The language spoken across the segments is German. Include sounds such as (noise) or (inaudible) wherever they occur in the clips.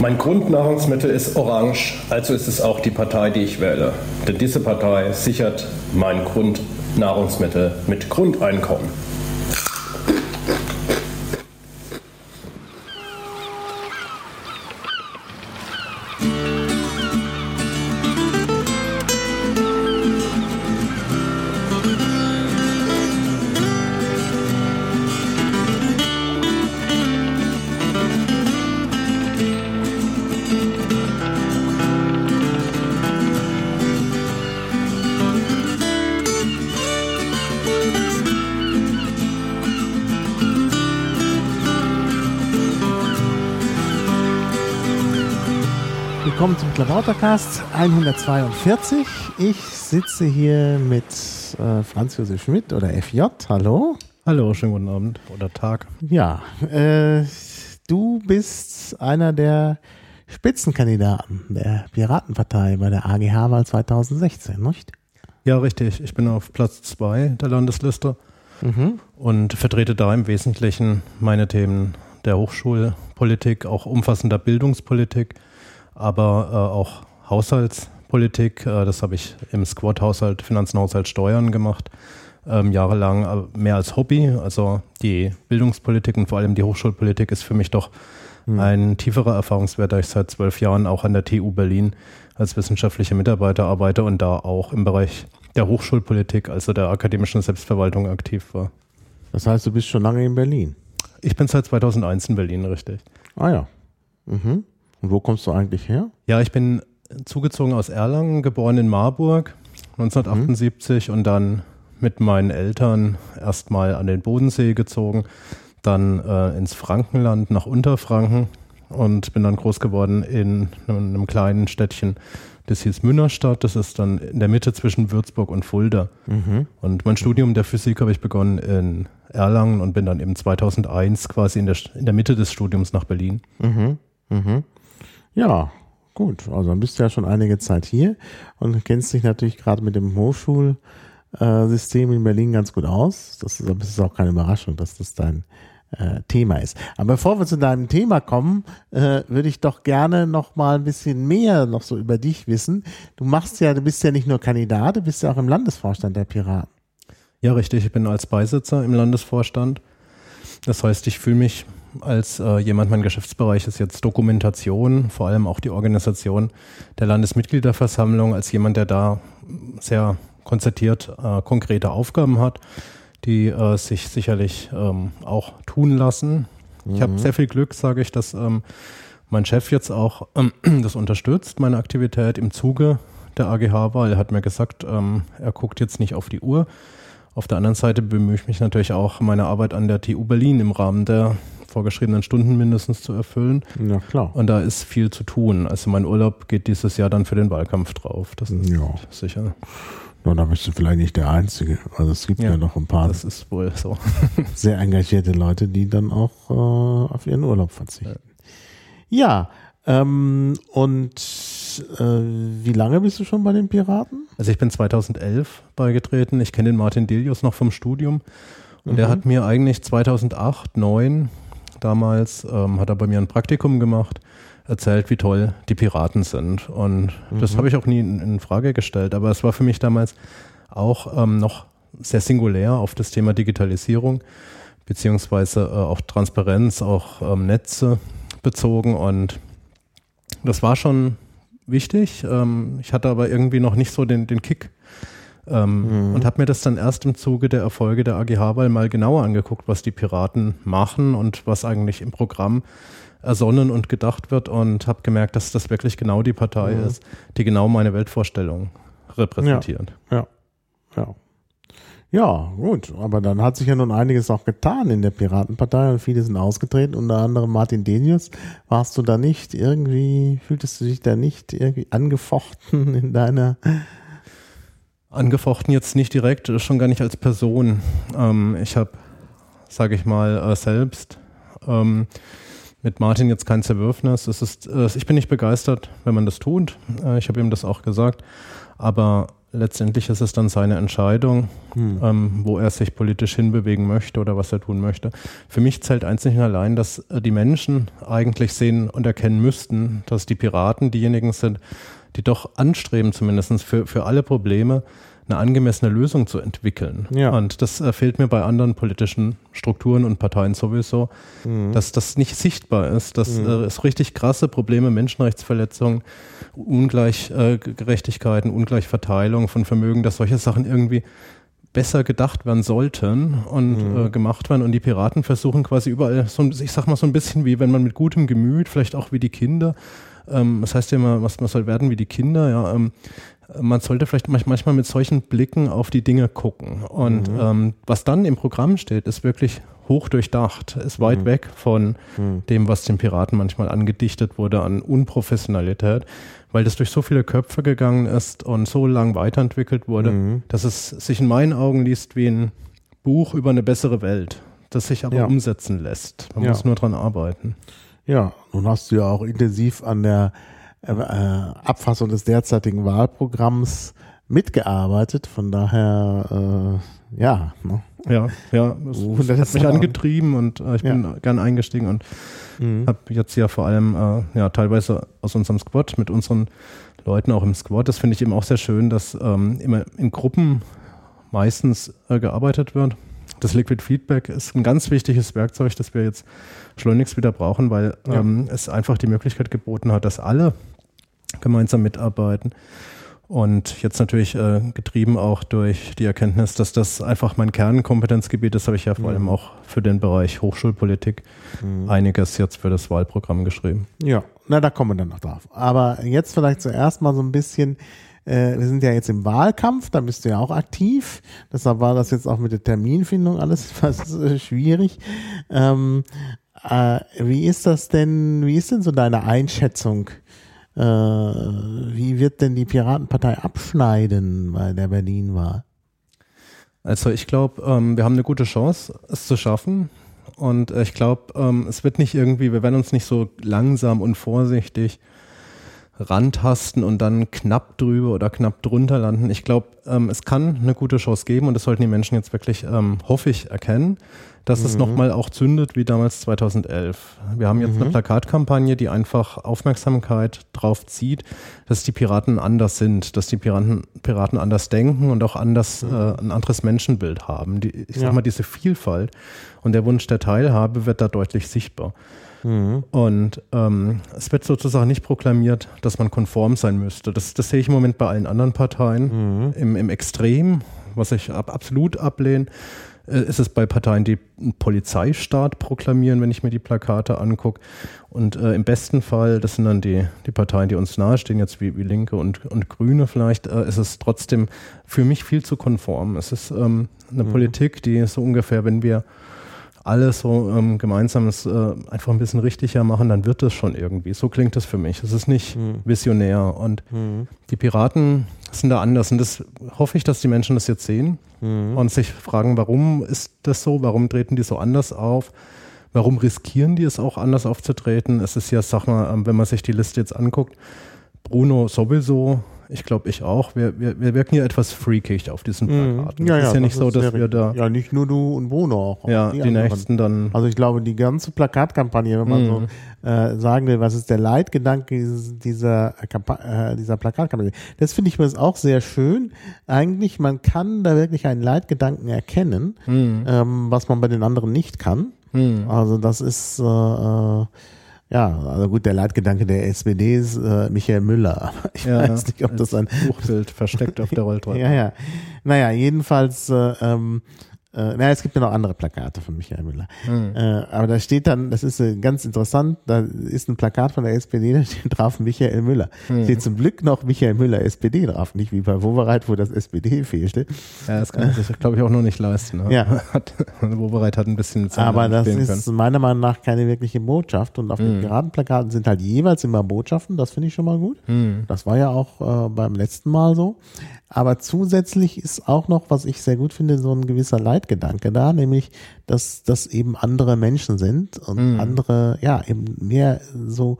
Mein Grundnahrungsmittel ist Orange, also ist es auch die Partei, die ich wähle. Denn diese Partei sichert mein Grundnahrungsmittel mit Grundeinkommen. Klabautercast 142. Ich sitze hier mit äh, Franz Josef Schmidt oder FJ. Hallo. Hallo, schönen guten Abend oder Tag. Ja, äh, du bist einer der Spitzenkandidaten der Piratenpartei bei der AGH-Wahl 2016, nicht? Ja, richtig. Ich bin auf Platz 2 der Landesliste mhm. und vertrete da im Wesentlichen meine Themen der Hochschulpolitik, auch umfassender Bildungspolitik aber äh, auch Haushaltspolitik. Äh, das habe ich im Squad-Haushalt, Finanzenhaushalt, Steuern gemacht. Ähm, jahrelang äh, mehr als Hobby. Also die Bildungspolitik und vor allem die Hochschulpolitik ist für mich doch mhm. ein tieferer Erfahrungswert, da ich seit zwölf Jahren auch an der TU Berlin als wissenschaftlicher Mitarbeiter arbeite und da auch im Bereich der Hochschulpolitik, also der akademischen Selbstverwaltung aktiv war. Das heißt, du bist schon lange in Berlin? Ich bin seit 2001 in Berlin, richtig. Ah ja. Mhm. Und wo kommst du eigentlich her? Ja, ich bin zugezogen aus Erlangen, geboren in Marburg 1978 mhm. und dann mit meinen Eltern erstmal an den Bodensee gezogen, dann äh, ins Frankenland nach Unterfranken und bin dann groß geworden in einem, kleinen Städtchen, das hieß Münnerstadt. Das ist dann in der Mitte zwischen Würzburg und Fulda. Mhm. Und mein Studium der Physik habe ich begonnen in Erlangen und bin dann eben 2001 quasi in der, in der Mitte des Studiums nach Berlin. Mhm. Mhm. Ja, gut. Also dann bist du ja schon einige Zeit hier und kennst dich natürlich gerade mit dem Hochschulsystem in Berlin ganz gut aus. Das ist, das ist auch keine Überraschung, dass das dein äh, Thema ist. Aber bevor wir zu deinem Thema kommen, äh, würde ich doch gerne noch mal ein bisschen mehr noch so über dich wissen. Du machst ja, du bist ja nicht nur Kandidat, du bist ja auch im Landesvorstand der Piraten. Ja, richtig. Ich bin als Beisitzer im Landesvorstand. Das heißt, ich fühle mich als äh, jemand, mein Geschäftsbereich ist jetzt Dokumentation, vor allem auch die Organisation der Landesmitgliederversammlung, als jemand, der da sehr konzertiert äh, konkrete Aufgaben hat, die äh, sich sicherlich ähm, auch tun lassen. Mhm. Ich habe sehr viel Glück, sage ich, dass ähm, mein Chef jetzt auch (clears throat) das unterstützt, meine Aktivität im Zuge der AGH-Wahl. Er hat mir gesagt, ähm, er guckt jetzt nicht auf die Uhr. Auf der anderen Seite bemühe ich mich natürlich auch, meine Arbeit an der TU Berlin im Rahmen der vorgeschriebenen Stunden mindestens zu erfüllen. Ja, klar. Und da ist viel zu tun. Also mein Urlaub geht dieses Jahr dann für den Wahlkampf drauf. Das ist ja. sicher. Na, da bist du vielleicht nicht der Einzige. Also es gibt ja, ja noch ein paar. Das ist wohl so. (laughs) sehr engagierte Leute, die dann auch äh, auf ihren Urlaub verzichten. Ja, ja ähm, und äh, wie lange bist du schon bei den Piraten? Also ich bin 2011 beigetreten. Ich kenne den Martin Delius noch vom Studium. Und mhm. der hat mir eigentlich 2008, 2009 damals, ähm, hat er bei mir ein Praktikum gemacht, erzählt, wie toll die Piraten sind. Und mhm. das habe ich auch nie in, in, Frage gestellt. Aber es war für mich damals auch ähm, noch sehr singulär auf das Thema Digitalisierung, beziehungsweise äh, auch Transparenz, auch ähm, Netze bezogen. Und das war schon wichtig. Ähm, ich hatte aber irgendwie noch nicht so den, den Kick ähm, mhm. Und habe mir das dann erst im Zuge der Erfolge der AGH-Wahl mal genauer angeguckt, was die Piraten machen und was eigentlich im Programm ersonnen und gedacht wird und habe gemerkt, dass das wirklich genau die Partei mhm. ist, die genau meine Weltvorstellung repräsentiert. Ja, ja, ja. Ja, gut, aber dann hat sich ja nun einiges auch getan in der Piratenpartei und viele sind ausgetreten, unter anderem Martin Denius. Warst du da nicht irgendwie, fühltest du dich da nicht irgendwie angefochten in deiner Angefochten jetzt nicht direkt, schon gar nicht als Person. Ähm, ich habe, sage ich mal, äh, selbst ähm, mit Martin jetzt kein Zerwürfnis. Es ist, äh, ich bin nicht begeistert, wenn man das tut. Äh, ich habe ihm das auch gesagt. Aber letztendlich ist es dann seine Entscheidung, hm. ähm, wo er sich politisch hinbewegen möchte oder was er tun möchte. Für mich zählt einzig und allein, dass äh, die Menschen eigentlich sehen und erkennen müssten, dass die Piraten diejenigen sind, die doch anstreben, zumindest für, für alle Probleme, eine angemessene Lösung zu entwickeln. Ja. Und das äh, fehlt mir bei anderen politischen Strukturen und Parteien sowieso, mhm. dass das nicht sichtbar ist, dass mhm. äh, es richtig krasse Probleme, Menschenrechtsverletzungen, Ungleichgerechtigkeiten, äh, Ungleichverteilung von Vermögen, dass solche Sachen irgendwie besser gedacht werden sollten und mhm. äh, gemacht werden. Und die Piraten versuchen quasi überall, so, ich sag mal so ein bisschen wie wenn man mit gutem Gemüt, vielleicht auch wie die Kinder, ähm, das heißt ja immer, was man soll werden wie die Kinder, ja, ähm, man sollte vielleicht manchmal mit solchen Blicken auf die Dinge gucken. Und mhm. ähm, was dann im Programm steht, ist wirklich hoch durchdacht, ist weit mhm. weg von mhm. dem, was den Piraten manchmal angedichtet wurde an Unprofessionalität, weil das durch so viele Köpfe gegangen ist und so lang weiterentwickelt wurde, mhm. dass es sich in meinen Augen liest wie ein Buch über eine bessere Welt, das sich aber ja. umsetzen lässt. Man ja. muss nur dran arbeiten. Ja, nun hast du ja auch intensiv an der äh, Abfassung des derzeitigen Wahlprogramms mitgearbeitet. Von daher, äh, ja. Ne? Ja, ja, das, das hat mich angetrieben und äh, ich bin ja. gern eingestiegen und mhm. habe jetzt ja vor allem äh, ja teilweise aus unserem Squad mit unseren Leuten auch im Squad. Das finde ich eben auch sehr schön, dass ähm, immer in Gruppen meistens äh, gearbeitet wird. Das Liquid Feedback ist ein ganz wichtiges Werkzeug, das wir jetzt schleunigst wieder brauchen, weil ja. ähm, es einfach die Möglichkeit geboten hat, dass alle gemeinsam mitarbeiten. Und jetzt natürlich äh, getrieben auch durch die Erkenntnis, dass das einfach mein Kernkompetenzgebiet ist, habe ich ja vor mhm. allem auch für den Bereich Hochschulpolitik mhm. einiges jetzt für das Wahlprogramm geschrieben. Ja, na, da kommen wir dann noch drauf. Aber jetzt vielleicht zuerst mal so ein bisschen, äh, wir sind ja jetzt im Wahlkampf, da bist du ja auch aktiv. Deshalb war das jetzt auch mit der Terminfindung alles (laughs) etwas äh, schwierig. Ähm, äh, wie ist das denn, wie ist denn so deine Einschätzung? Äh, wie wird denn die Piratenpartei abschneiden bei der Berlin war? Also ich glaube, ähm, wir haben eine gute Chance, es zu schaffen. Und ich glaube, ähm, es wird nicht irgendwie, wir werden uns nicht so langsam und vorsichtig rantasten und dann knapp drüber oder knapp drunter landen. Ich glaube, ähm, es kann eine gute Chance geben und das sollten die Menschen jetzt wirklich, ähm, hoffe ich, erkennen dass mhm. es nochmal auch zündet wie damals 2011. Wir haben jetzt mhm. eine Plakatkampagne, die einfach Aufmerksamkeit drauf zieht, dass die Piraten anders sind, dass die Piraten, Piraten anders denken und auch anders mhm. äh, ein anderes Menschenbild haben. Die, ich sag ja. mal, diese Vielfalt und der Wunsch der Teilhabe wird da deutlich sichtbar. Mhm. Und ähm, es wird sozusagen nicht proklamiert, dass man konform sein müsste. Das, das sehe ich im Moment bei allen anderen Parteien mhm. im, im Extrem, was ich ab, absolut ablehne. Äh, ist es bei Parteien, die einen Polizeistaat proklamieren, wenn ich mir die Plakate angucke. Und äh, im besten Fall, das sind dann die, die Parteien, die uns nahestehen, jetzt wie, wie Linke und, und Grüne vielleicht, äh, ist es trotzdem für mich viel zu konform. Es ist ähm, eine mhm. Politik, die so ungefähr, wenn wir alles so ähm, gemeinsames äh, einfach ein bisschen richtiger machen, dann wird es schon irgendwie. So klingt das für mich. Es ist nicht mhm. visionär. Und mhm. die Piraten sind da anders. Und das hoffe ich, dass die Menschen das jetzt sehen mhm. und sich fragen, warum ist das so? Warum treten die so anders auf? Warum riskieren die es auch anders aufzutreten? Es ist ja, sag mal, ähm, wenn man sich die Liste jetzt anguckt, Bruno sowieso, ich glaube, ich auch. Wir, wir, wir wirken ja etwas freakig auf diesen mhm. Plakaten. Ja, ja, ist ja nicht so, dass wir da. Ja, nicht nur du und Bruno auch. Ja, die, die nächsten dann. Also ich glaube, die ganze Plakatkampagne, wenn man mhm. so äh, sagen will, was ist der Leitgedanke dieses, dieser, äh, dieser Plakatkampagne, das finde ich mir auch sehr schön. Eigentlich, man kann da wirklich einen Leitgedanken erkennen, mhm. ähm, was man bei den anderen nicht kann. Mhm. Also das ist äh, äh ja, also gut, der Leitgedanke der SPD ist äh, Michael Müller. (laughs) Ich ja, weiß nicht, ob das ein Buchbild versteckt auf der Rolltreppe. (laughs) ja, ja. Naja, jedenfalls äh, ähm, äh, naja, es gibt ja noch andere Plakate von Michael Müller. Mhm. Äh, aber da steht dann, das ist äh, ganz interessant, da ist ein Plakat von der SPD, da steht (laughs) drauf Michael Müller. Mhm. Steht zum Glück noch Michael Müller SPD drauf, nicht wie bei Wovereit, wo das SPD fehlte. Ja, das kann man sich, glaube ich, auch noch nicht leisten. Ne? Ja. (laughs) Hat, Wovereit hat ein bisschen Zeit Aber das ist können. meiner Meinung nach keine wirkliche Botschaft und auf mhm. den geraden Plakaten sind halt jeweils immer Botschaften, das finde ich schon mal gut. Mhm. Das war ja auch äh, beim letzten Mal so. Aber zusätzlich ist auch noch, was ich sehr gut finde, so ein gewisser Leitgedanke da, nämlich, dass das eben andere Menschen sind und mhm. andere, ja, eben mehr so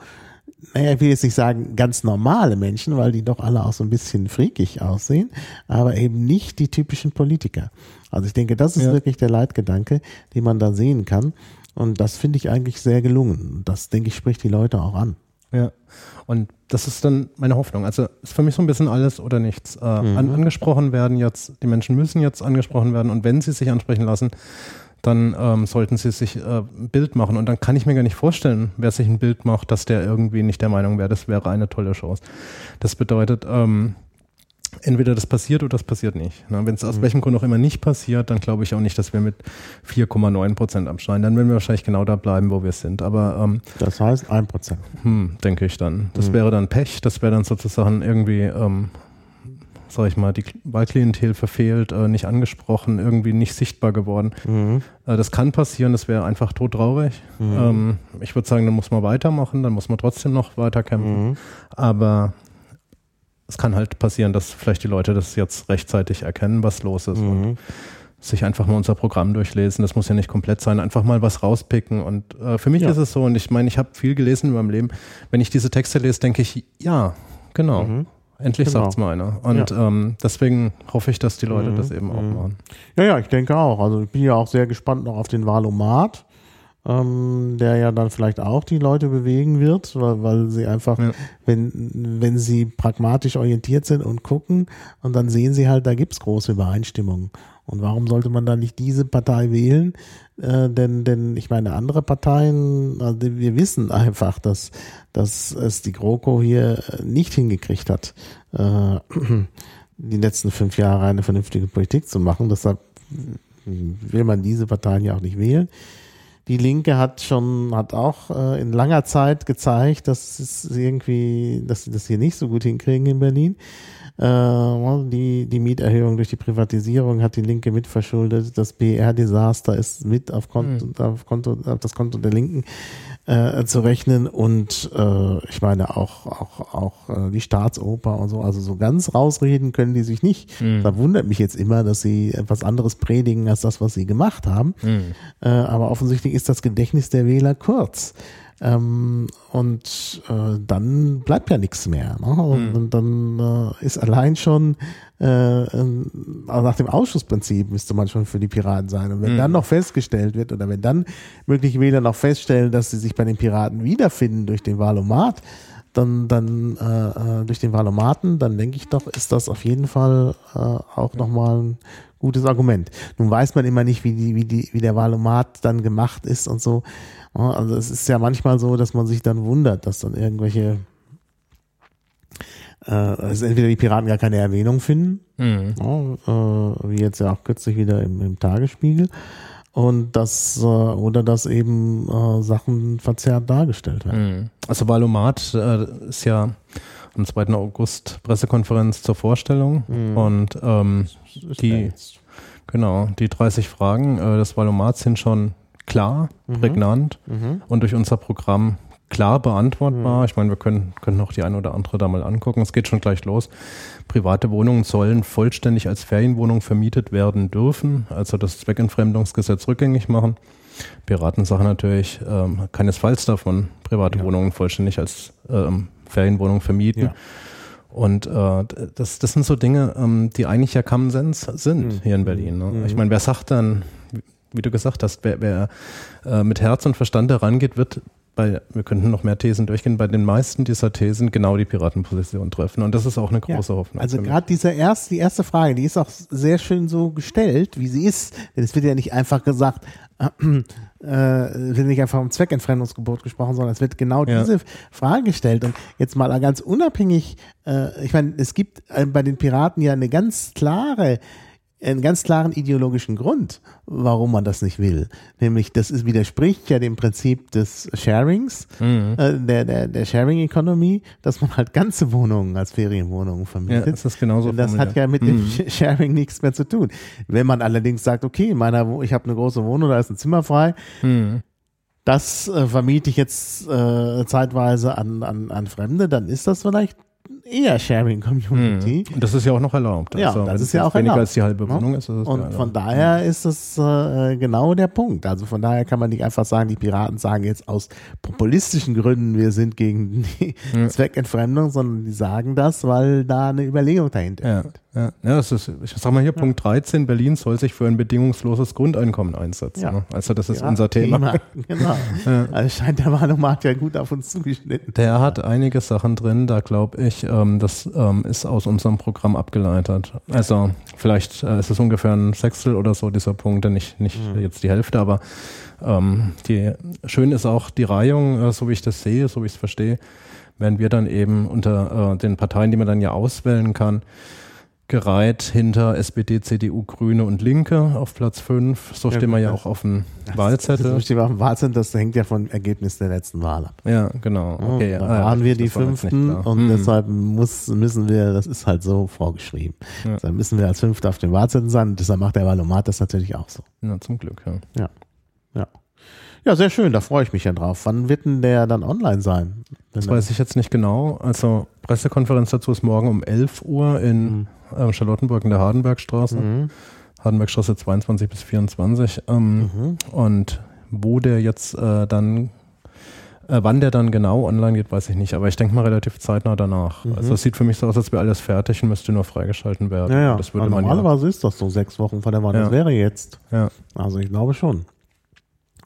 naja, ich will jetzt nicht sagen ganz normale Menschen, weil die doch alle auch so ein bisschen freakig aussehen, aber eben nicht die typischen Politiker. Also ich denke, das ist ja. wirklich der Leitgedanke, den man da sehen kann. Und das finde ich eigentlich sehr gelungen. Das, denke ich, spricht die Leute auch an. Ja, und das ist dann meine Hoffnung. Also ist für mich so ein bisschen alles oder nichts. Äh, mhm. an, angesprochen werden jetzt, die Menschen müssen jetzt angesprochen werden und wenn sie sich ansprechen lassen, dann ähm, sollten sie sich äh, ein Bild machen. Und dann kann ich mir gar nicht vorstellen, wer sich ein Bild macht, dass der irgendwie nicht der Meinung wäre, das wäre eine tolle Chance. Das bedeutet, ähm, entweder das passiert oder das passiert nicht. Wenn es aus mhm. welchem Grund auch immer nicht passiert, dann glaube ich auch nicht, dass wir mit 4,9 Prozent abschneiden. Dann werden wir wahrscheinlich genau da bleiben, wo wir sind. Aber ähm, das heißt 1 Prozent. Hm, denke ich dann. Das mhm. wäre dann Pech. Das wäre dann sozusagen irgendwie, ähm, sag ich mal, die Wahlklientel verfehlt, äh, nicht angesprochen, irgendwie nicht sichtbar geworden. Mhm. Äh, das kann passieren. Das wäre einfach todtraurig. Mhm. Ähm, ich würde sagen, dann muss man weitermachen. Dann muss man trotzdem noch weiter kämpfen. Mhm. Aber es kann halt passieren, dass vielleicht die Leute das jetzt rechtzeitig erkennen, was los ist mhm. und sich einfach mal unser Programm durchlesen. Das muss ja nicht komplett sein, einfach mal was rauspicken. Und äh, für mich ja. ist es so, und ich meine, ich habe viel gelesen in meinem Leben. Wenn ich diese Texte lese, denke ich, ja, genau. Mhm. Endlich genau. sagt es mal einer. Und ja. ähm, deswegen hoffe ich, dass die Leute mhm. das eben auch mhm. machen. Ja, ja, ich denke auch. Also ich bin ja auch sehr gespannt noch auf den Wahlomat ähm, der ja dann vielleicht auch die Leute bewegen wird, weil, weil sie einfach, ja. wenn, wenn sie pragmatisch orientiert sind und gucken und dann sehen sie halt, da gibt's große Übereinstimmungen. Und warum sollte man dann nicht diese Partei wählen? Äh, denn, denn ich meine, andere Parteien, also wir wissen einfach, dass, dass es die GroKo hier nicht hingekriegt hat, äh, die letzten fünf Jahre eine vernünftige Politik zu machen. Deshalb will man diese Parteien ja auch nicht wählen. Die Linke hat schon, hat auch äh, in langer Zeit gezeigt, dass es irgendwie, dass sie das hier nicht so gut hinkriegen in Berlin. Äh, die, die Mieterhöhung durch die Privatisierung hat die Linke mitverschuldet. Das BR-Desaster ist mit auf, Konto, mhm. auf, Konto, auf das Konto der Linken äh, zu rechnen und äh, ich meine auch auch auch äh, die Staatsoper und so also so ganz rausreden können die sich nicht mhm. da wundert mich jetzt immer dass sie etwas anderes predigen als das was sie gemacht haben mhm. äh, aber offensichtlich ist das Gedächtnis der Wähler kurz ähm, und äh, dann bleibt ja nichts mehr. Ne? Und, mhm. und dann äh, ist allein schon äh, also nach dem Ausschussprinzip müsste man schon für die Piraten sein. Und wenn mhm. dann noch festgestellt wird oder wenn dann mögliche Wähler noch feststellen, dass sie sich bei den Piraten wiederfinden durch den Wahlomat, dann, dann äh, äh, durch den Wahlomaten, dann denke ich doch, ist das auf jeden Fall äh, auch nochmal ein gutes Argument. Nun weiß man immer nicht, wie, die, wie, die, wie der Wahlomat dann gemacht ist und so. Also es ist ja manchmal so, dass man sich dann wundert, dass dann irgendwelche äh, also entweder die Piraten gar keine Erwähnung finden, mhm. ja, äh, wie jetzt ja auch kürzlich wieder im, im Tagesspiegel, und das äh, oder dass eben äh, Sachen verzerrt dargestellt werden. Mhm. Also Valomat äh, ist ja am 2. August Pressekonferenz zur Vorstellung mhm. und ähm, die genau die 30 Fragen äh, des Valomats sind schon klar, mhm. prägnant mhm. und durch unser Programm klar beantwortbar. Mhm. Ich meine, wir können, können noch die eine oder andere da mal angucken. Es geht schon gleich los. Private Wohnungen sollen vollständig als Ferienwohnung vermietet werden dürfen, also das Zweckentfremdungsgesetz rückgängig machen. Piraten sagen natürlich ähm, keinesfalls davon, private ja. Wohnungen vollständig als ähm, Ferienwohnung vermieten. Ja. Und äh, das, das sind so Dinge, ähm, die eigentlich ja Common Sense sind mhm. hier in Berlin. Ne? Mhm. Ich meine, wer sagt dann, wie du gesagt hast, wer, wer äh, mit Herz und Verstand herangeht, wird bei, wir könnten noch mehr Thesen durchgehen, bei den meisten dieser Thesen genau die Piratenposition treffen. Und das ist auch eine große ja, Hoffnung. Also gerade diese erste, die erste Frage, die ist auch sehr schön so gestellt, wie sie ist. Denn es wird ja nicht einfach gesagt, (clears throat) äh, äh, wird nicht einfach um Zweckentfremdungsgebot gesprochen, sondern es wird genau ja. diese Frage gestellt. Und jetzt mal ganz unabhängig, äh, ich meine, es gibt äh, bei den Piraten ja eine ganz klare einen ganz klaren ideologischen Grund, warum man das nicht will. Nämlich, das ist, widerspricht ja dem Prinzip des Sharings, mhm. äh, der, der, der Sharing Economy, dass man halt ganze Wohnungen als Ferienwohnungen vermietet. Ja, das ist genauso. Das hat ja mit mhm. dem (laughs) Sharing nichts mehr zu tun. Wenn man allerdings sagt, okay, meiner, ich habe eine große Wohnung, da ist ein Zimmer frei, mhm. Das äh, vermiete ich jetzt äh, zeitweise an, an, an Fremde, dann ist das vielleicht eher Sharing Community. Mhm. Und das ist ja auch noch erlaubt. Ja, also, das ist ja auch weniger erlaubt. als die halbe Wohnung ist. ist und von daher ist es äh, genau der Punkt. Also von daher kann man nicht einfach sagen, die Piraten sagen jetzt aus populistischen Gründen, wir sind gegen die mhm. Zweckentfremdung, sondern die sagen das, weil da eine Überlegung dahinter ja. liegt. Ja, ja das ist, ich sag mal hier, ja. Punkt 13, Berlin soll sich für ein bedingungsloses Grundeinkommen einsetzen. Ja. Ne? Also das ist ja, unser Thema. Thema. (laughs) Genau. ja. Also scheint der Wahlomat ja gut auf uns zugeschnitten. Der hat einige Sachen drin, da glaube ich, ähm, das ähm, ist aus unserem Programm abgeleitet. Also vielleicht äh, ist es ungefähr ein Sechstel oder so dieser Punkte, nicht, nicht mhm. jetzt die Hälfte, aber ähm, die, schön ist auch die Reihung, äh, so wie ich das sehe, so wie ich es verstehe, werden wir dann eben unter äh, den Parteien, die man dann ja auswählen kann, gereiht hinter SPD, CDU, Grüne und Linke auf Platz 5. So stehen wir ja auch auf dem Wahlzettel. So stehen wir auf dem Wahlzettel, das hängt ja vom Ergebnis der letzten Wahl ab. Ja, genau. Okay, da ah, waren ja, wir die Fünften und mhm. deshalb muss, müssen wir, das ist halt so vorgeschrieben. Ja. Deshalb müssen wir als Fünfte auf dem Wahlzettel sein und deshalb macht der Wahlomat das natürlich auch so. Ja, zum Glück, ja. Ja. Ja. Ja, sehr schön, da freue ich mich ja drauf. Wann wird denn der dann online sein? Das weiß ich jetzt nicht genau. Also Pressekonferenz dazu ist morgen um 11 Uhr in mhm äh, Charlottenburg in der Hardenbergstraße. Mhm. Hardenbergstraße 22 bis 24. Ähm, mhm. Und wo der jetzt äh, dann, äh, wann der dann genau online geht, weiß ich nicht. Aber ich denke mal relativ zeitnah danach. Mhm. Also es sieht für mich so aus, als wäre alles fertig und müsste nur freigeschalten werden. Ja, ja. Das würde man normalerweise ja. ist das so sechs Wochen vor der Wahl. Ja. Das wäre jetzt. Ja. Also ich glaube schon.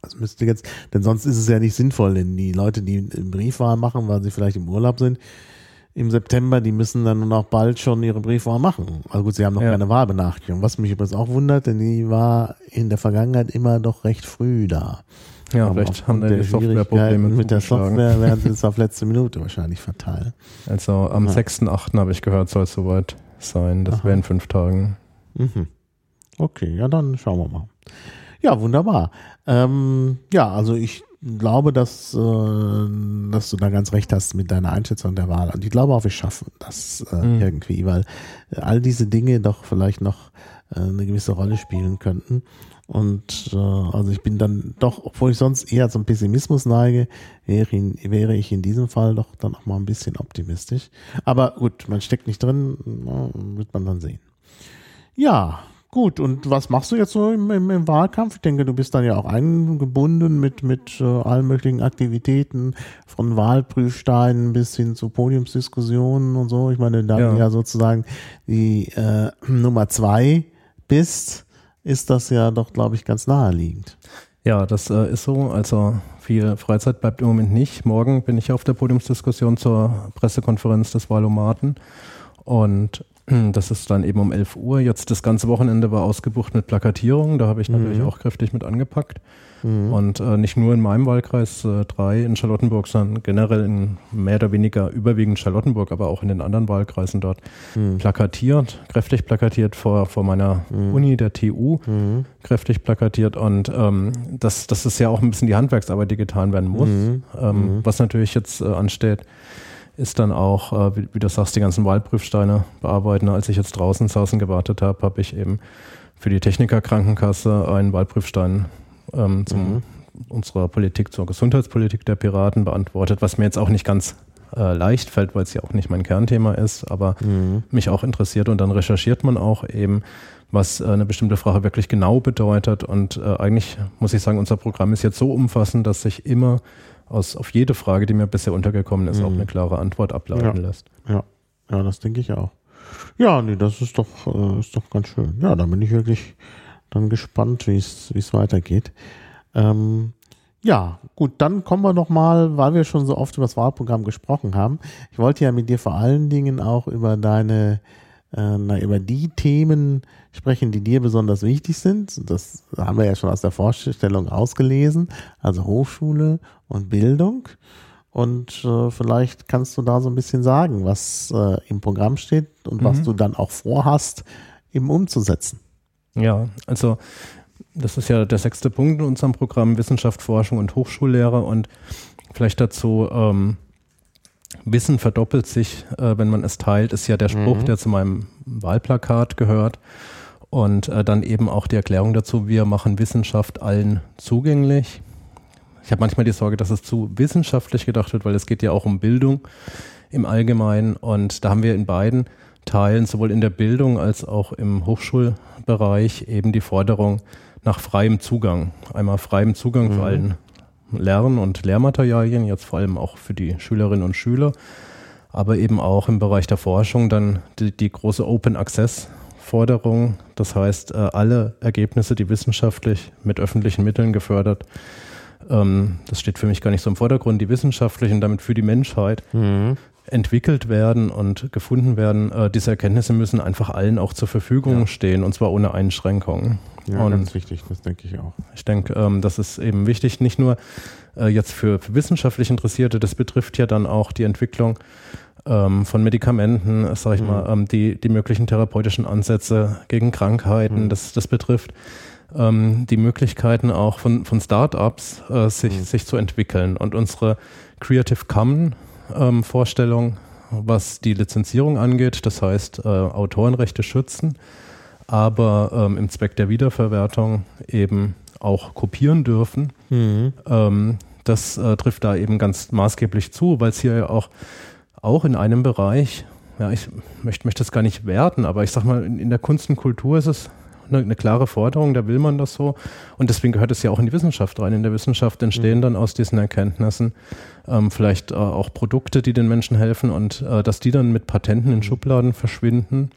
Das müsste jetzt, denn sonst ist es ja nicht sinnvoll, denn die Leute, die Briefwahl machen, weil sie vielleicht im Urlaub sind, im September, die müssen dann noch bald schon ihre Briefwahl machen. Also gut, sie haben noch ja. keine Wahlbenachrichtigung. Was mich übrigens auch wundert, denn die war in der Vergangenheit immer doch recht früh da. Ja, Aber vielleicht haben die Softwareprobleme mit der Software werden sie (laughs) es auf letzte Minute wahrscheinlich verteilen. Also am ja. 6.8. habe ich gehört, soll es soweit sein. Das wäre in fünf Tagen. Mhm. Okay, ja, dann schauen wir mal. Ja, wunderbar. Ähm, ja, also ich glaube, dass, äh, dass du da ganz recht hast mit deiner Einschätzung der Wahl. Und ich glaube auch, wir schaffen das äh, mhm. irgendwie, weil all diese Dinge doch vielleicht noch äh, eine gewisse Rolle spielen könnten. Und äh, also ich bin dann doch, obwohl ich sonst eher zum Pessimismus neige, wäre, in, wäre ich in diesem Fall doch dann auch mal ein bisschen optimistisch. Aber gut, man steckt nicht drin, na, wird man dann sehen. Ja, Gut, und was machst du jetzt so im, im, im, Wahlkampf? Ich denke, du bist dann ja auch eingebunden mit, mit äh, allen möglichen Aktivitäten, von Wahlprüfsteinen bis hin zu Podiumsdiskussionen und so. Ich meine, da ja. du ja sozusagen die äh, (clears throat) Nummer zwei bist, ist das ja doch, glaube ich, ganz naheliegend. Ja, das äh, ist so. Also viel Freizeit bleibt im Moment nicht. Morgen bin ich auf der Podiumsdiskussion zur Pressekonferenz des Wahlomaten. Und das ist dann eben um 11 Uhr. Jetzt das ganze Wochenende war ausgebucht mit Plakatierung. Da habe ich natürlich mhm. auch kräftig mit angepackt. Mhm. Und äh, nicht nur in meinem Wahlkreis 3 äh, in Charlottenburg, sondern generell in mehr oder weniger überwiegend Charlottenburg, aber auch in den anderen Wahlkreisen dort mhm. plakatiert, kräftig plakatiert vor, vor meiner mhm. Uni, der TU, mhm. kräftig plakatiert. Und ähm, das, das ist ja auch ein bisschen die Handwerksarbeit, die getan werden muss. Mhm. Ähm, was natürlich jetzt äh, ansteht ist dann auch, äh, wie, wie, du sagst, die ganzen Wahlprüfsteine bearbeiten. Als ich jetzt draußen saß und gewartet habe, habe ich eben für die Technikerkrankenkasse einen Wahlprüfstein ähm, zum mhm. unserer Politik, zur Gesundheitspolitik der Piraten beantwortet, was mir jetzt auch nicht ganz äh, leicht fällt, weil es ja auch nicht mein Kernthema ist, aber mhm. mich auch interessiert und dann recherchiert man auch eben, was äh, eine bestimmte Frage wirklich genau bedeutet und äh, eigentlich muss ich sagen, unser Programm ist jetzt so umfassend, dass sich immer aus, auf jede Frage, die mir bisher untergekommen ist, mhm. auch eine klare Antwort ableiten ja. lässt. Ja, ja, das denke ich auch. Ja, nee, das ist doch, äh, ist doch ganz schön. Ja, da bin ich wirklich dann gespannt, wie es weitergeht. Ähm, ja, gut, dann kommen wir noch mal, weil wir schon so oft über das Wahlprogramm gesprochen haben. Ich wollte ja mit dir vor allen Dingen auch über deine äh, na, über die Themen sprechen, die dir besonders wichtig sind. Das haben wir ja schon aus der Vorstellung ausgelesen, also Hochschule und Bildung. Und äh, vielleicht kannst du da so ein bisschen sagen, was äh, im Programm steht und mhm. was du dann auch vorhast, eben umzusetzen. Ja, also das ist ja der sechste Punkt in unserem Programm Wissenschaft, Forschung und Hochschullehre und vielleicht dazu ähm, Wissen verdoppelt sich, äh, wenn man es teilt, ist ja der Spruch, mhm. der zu meinem Wahlplakat gehört. Und äh, dann eben auch die Erklärung dazu, wir machen Wissenschaft allen zugänglich. Ich habe manchmal die Sorge, dass es zu wissenschaftlich gedacht wird, weil es geht ja auch um Bildung im Allgemeinen. Und da haben wir in beiden Teilen, sowohl in der Bildung als auch im Hochschulbereich, eben die Forderung nach freiem Zugang. Einmal freiem Zugang mhm. für allen Lern- und Lehrmaterialien, jetzt vor allem auch für die Schülerinnen und Schüler, aber eben auch im Bereich der Forschung dann die, die große Open Access Forderung. Das heißt, äh, alle Ergebnisse, die wissenschaftlich mit öffentlichen Mitteln gefördert, ähm, das steht für mich gar nicht so im Vordergrund, die wissenschaftlich und damit für die Menschheit mhm. Entwickelt werden und gefunden werden, äh, diese Erkenntnisse müssen einfach allen auch zur Verfügung ja. stehen und zwar ohne Einschränkungen. Ja, und ganz wichtig, das denke ich auch. Ich denke, ähm, das ist eben wichtig, nicht nur äh, jetzt für, für, wissenschaftlich Interessierte, das betrifft ja dann auch die Entwicklung ähm, von Medikamenten, sag ich mhm. mal, ähm, die, die möglichen therapeutischen Ansätze gegen Krankheiten, mhm. das, das betrifft ähm, die Möglichkeiten auch von, von Startups äh, sich, mhm. sich zu entwickeln. Und unsere Creative Commons ähm, Vorstellung, was die Lizenzierung angeht, das heißt äh, Autorenrechte schützen, aber ähm, im Zweck der Wiederverwertung eben auch kopieren dürfen. Mhm. Ähm, das äh, trifft da eben ganz maßgeblich zu, weil es hier ja auch, auch in einem Bereich, ja, ich möchte, möchte das gar nicht werten, aber ich sag mal, in, in der Kunst und Kultur ist es eine, eine, klare Forderung, da will man das so. Und deswegen gehört es ja auch in die Wissenschaft rein. In der Wissenschaft entstehen mhm. dann aus diesen Erkenntnissen ähm, vielleicht äh, auch Produkte, die den Menschen helfen und äh, dass die dann mit Patenten in Schubladen verschwinden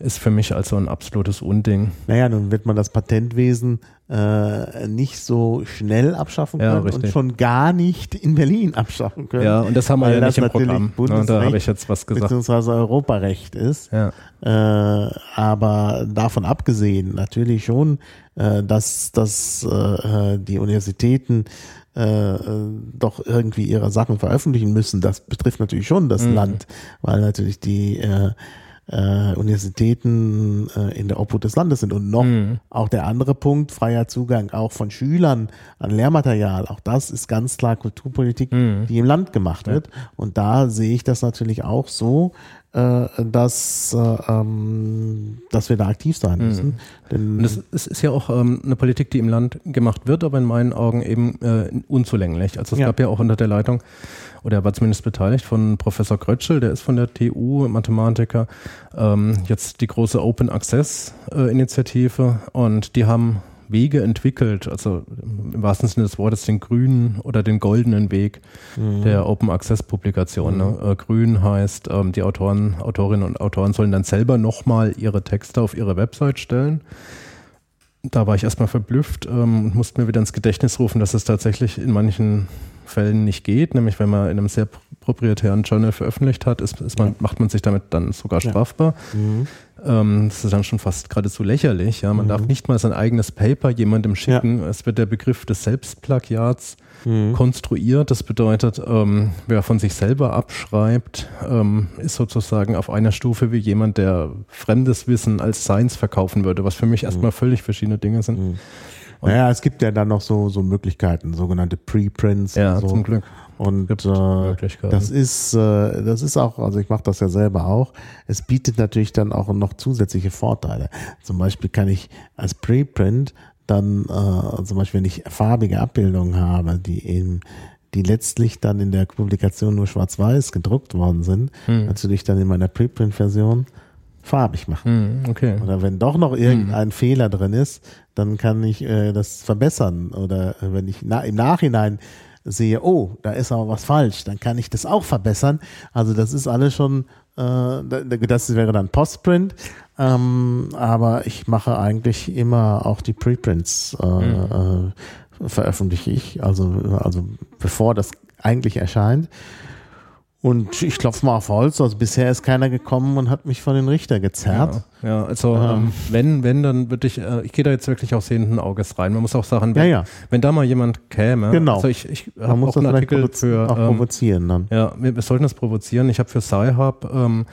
ist für mich also ein absolutes Unding. Naja, nun wird man das Patentwesen äh, nicht so schnell abschaffen können ja, und schon gar nicht in Berlin abschaffen können. Ja, und das haben wir ja nicht im Programm. Ja, da habe ich jetzt was gesagt. Beziehungsweise Europarecht ist. Ja. Äh, aber davon abgesehen, natürlich schon, äh, dass, dass äh, die Universitäten äh, doch irgendwie ihre Sachen veröffentlichen müssen. Das betrifft natürlich schon das mhm. Land, weil natürlich die äh, Universitäten äh, in der Obhut des Landes sind. Und noch mhm. auch der andere Punkt, freier Zugang auch von Schülern an Lehrmaterial. Auch das ist ganz klar Kulturpolitik, mhm. die im Land gemacht wird. Und da sehe ich das natürlich auch so, äh, dass, äh, ähm, dass wir da aktiv sein müssen. Mhm. Denn das ist, ist ja auch ähm, eine Politik, die im Land gemacht wird, aber in meinen Augen eben äh, unzulänglich. Also es ja. gab ja auch unter der Leitung oder er war zumindest beteiligt von Professor Krötschel, der ist von der TU, Mathematiker, ähm, jetzt die große Open Access äh, Initiative und die haben Wege entwickelt, also im wahrsten Sinne des Wortes den grünen oder den goldenen Weg mhm. der Open Access Publikation. Ne? Mhm. Ne? Äh, grün heißt, ähm, die Autoren, Autorinnen und Autoren sollen dann selber nochmal ihre Texte auf ihre Website stellen da war ich erstmal verblüfft ähm, und musste mir wieder ins Gedächtnis rufen, dass es tatsächlich in manchen Fällen nicht geht, nämlich wenn man in einem sehr proprietären Journal veröffentlicht hat, ist, ist man, macht man sich damit dann sogar strafbar. Ja. Mhm. Ähm, das ist dann schon fast geradezu lächerlich. Ja? Man mhm. darf nicht mal sein eigenes Paper jemandem schicken. Ja. Es wird der Begriff des Selbstplagiats mhm. konstruiert. Das bedeutet, ähm, wer von sich selber abschreibt, ähm, ist sozusagen auf einer Stufe wie jemand, der fremdes Wissen als Science verkaufen würde, was für mich mhm. erstmal völlig verschiedene Dinge sind. Mhm. naja, es gibt ja dann noch so, so Möglichkeiten, sogenannte Preprints. Ja, so. zum Glück. Und äh, das ist, äh, das ist auch, also ich mache das ja selber auch. Es bietet natürlich dann auch noch zusätzliche Vorteile. Zum Beispiel kann ich als Preprint dann äh, zum Beispiel, wenn ich farbige Abbildungen habe, die eben die letztlich dann in der Publikation nur schwarz-weiß gedruckt worden sind, hm. natürlich dann in meiner Preprint-Version farbig machen. Hm, okay. Oder wenn doch noch irgendein hm. Fehler drin ist, dann kann ich äh, das verbessern. Oder wenn ich na, im Nachhinein sehe, oh, da ist aber was falsch, dann kann ich das auch verbessern. Also das ist alles schon, das wäre dann Postprint, ähm, aber ich mache eigentlich immer auch die Preprints, äh, mhm. äh, veröffentliche ich, also, also bevor das eigentlich erscheint. Und ich klopfe mal auf Holz, also bisher ist keiner gekommen und hat mich von den Richter gezerrt. Ja, ja also ähm, ähm wenn, wenn, dann würde ich, äh, ich gehe da jetzt wirklich auch sehenden Auges rein. Man muss auch sagen, wenn, ja, ja. wenn da mal jemand käme, genau. also ich, ich habe auch einen Artikel für auch ähm, provozieren dann. Ja, wir, wir sollten das provozieren. Ich habe für Sci-Hub ähm,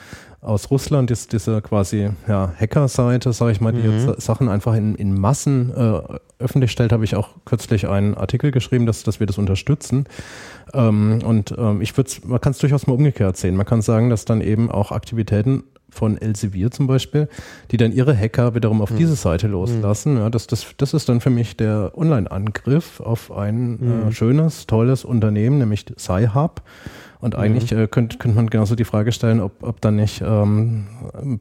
aus Russland ist diese quasi ja, Hacker-Seite, sage ich mal, die mhm. jetzt Sachen einfach in, in Massen äh, öffentlich stellt, habe ich auch kürzlich einen Artikel geschrieben, dass, dass wir das unterstützen. Ähm, und ähm, ich würde man kann es durchaus mal umgekehrt sehen. Man kann sagen, dass dann eben auch Aktivitäten von Elsevier zum Beispiel, die dann ihre Hacker wiederum auf mhm. diese Seite loslassen. Mhm. Ja, das, das, das ist dann für mich der Online-Angriff auf ein äh, mhm. schönes, tolles Unternehmen, nämlich Sci-Hub Und eigentlich äh, könnte könnt man genauso die Frage stellen, ob, ob dann nicht ähm,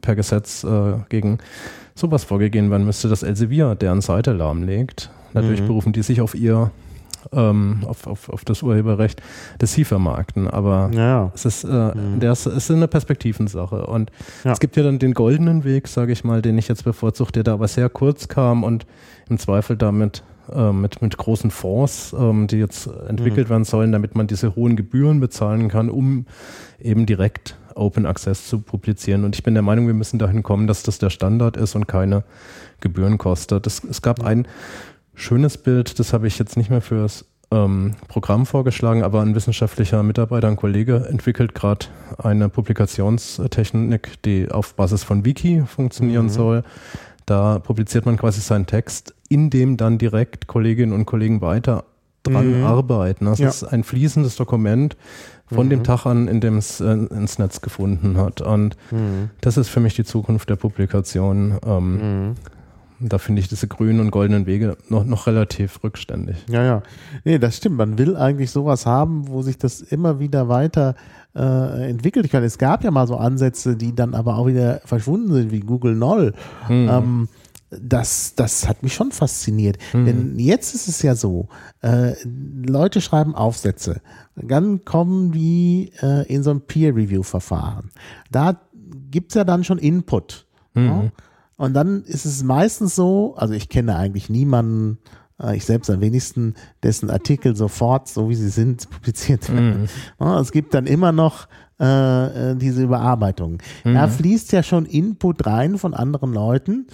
per Gesetz äh, gegen sowas vorgegeben werden müsste, dass Elsevier deren Seite lahmlegt. Natürlich Mhm. berufen die sich auf ihr, ähm, auf, auf, auf das Urheberrecht, das sie vermarkten. Aber Ja, es ist, äh, das ist eine Perspektivensache. Und Ja. es gibt ja dann den goldenen Weg, sage ich mal, den ich jetzt bevorzuge, der da aber sehr kurz kam und im Zweifel damit äh, mit, mit großen Fonds, ähm, die jetzt entwickelt werden sollen, damit man diese hohen Gebühren bezahlen kann, um eben direkt Open Access zu publizieren. Und ich bin der Meinung, wir müssen dahin kommen, dass das der Standard ist und keine Gebühren kostet. Es, es gab ein schönes Bild, das habe ich jetzt nicht mehr fürs ähm, Programm vorgeschlagen, aber ein wissenschaftlicher Mitarbeiter, ein Kollege, entwickelt gerade eine Publikationstechnik, die auf Basis von Wiki funktionieren soll. Da publiziert man quasi seinen Text, in dem dann direkt Kolleginnen und Kollegen weiter dran Mhm. arbeiten. Das Ja. ist ein fließendes Dokument von dem Tag an, in dem es äh, ins Netz gefunden hat. Und Mhm. das ist für mich die Zukunft der Publikation. Ähm, Mhm. Da finde ich diese grünen und goldenen Wege noch, noch relativ rückständig. Ja, ja. Nee, das stimmt. Man will eigentlich sowas haben, wo sich das immer wieder weiter äh, entwickelt. Ich meine, es gab ja mal so Ansätze, die dann aber auch wieder verschwunden sind, wie Google Null. Mhm. Ähm, das, das hat mich schon fasziniert. Mhm. Denn jetzt ist es ja so, äh, Leute schreiben Aufsätze, dann kommen die äh, in so ein Peer-Review-Verfahren. Da gibt's ja dann schon Input. Mhm. Ja? Und dann ist es meistens so, also ich kenne eigentlich niemanden, ich selbst am wenigsten, dessen Artikel sofort, so wie sie sind, (laughs) publiziert werden. Ja, es gibt dann immer noch äh, äh, diese Überarbeitung. Da fließt ja schon Input rein von anderen Leuten,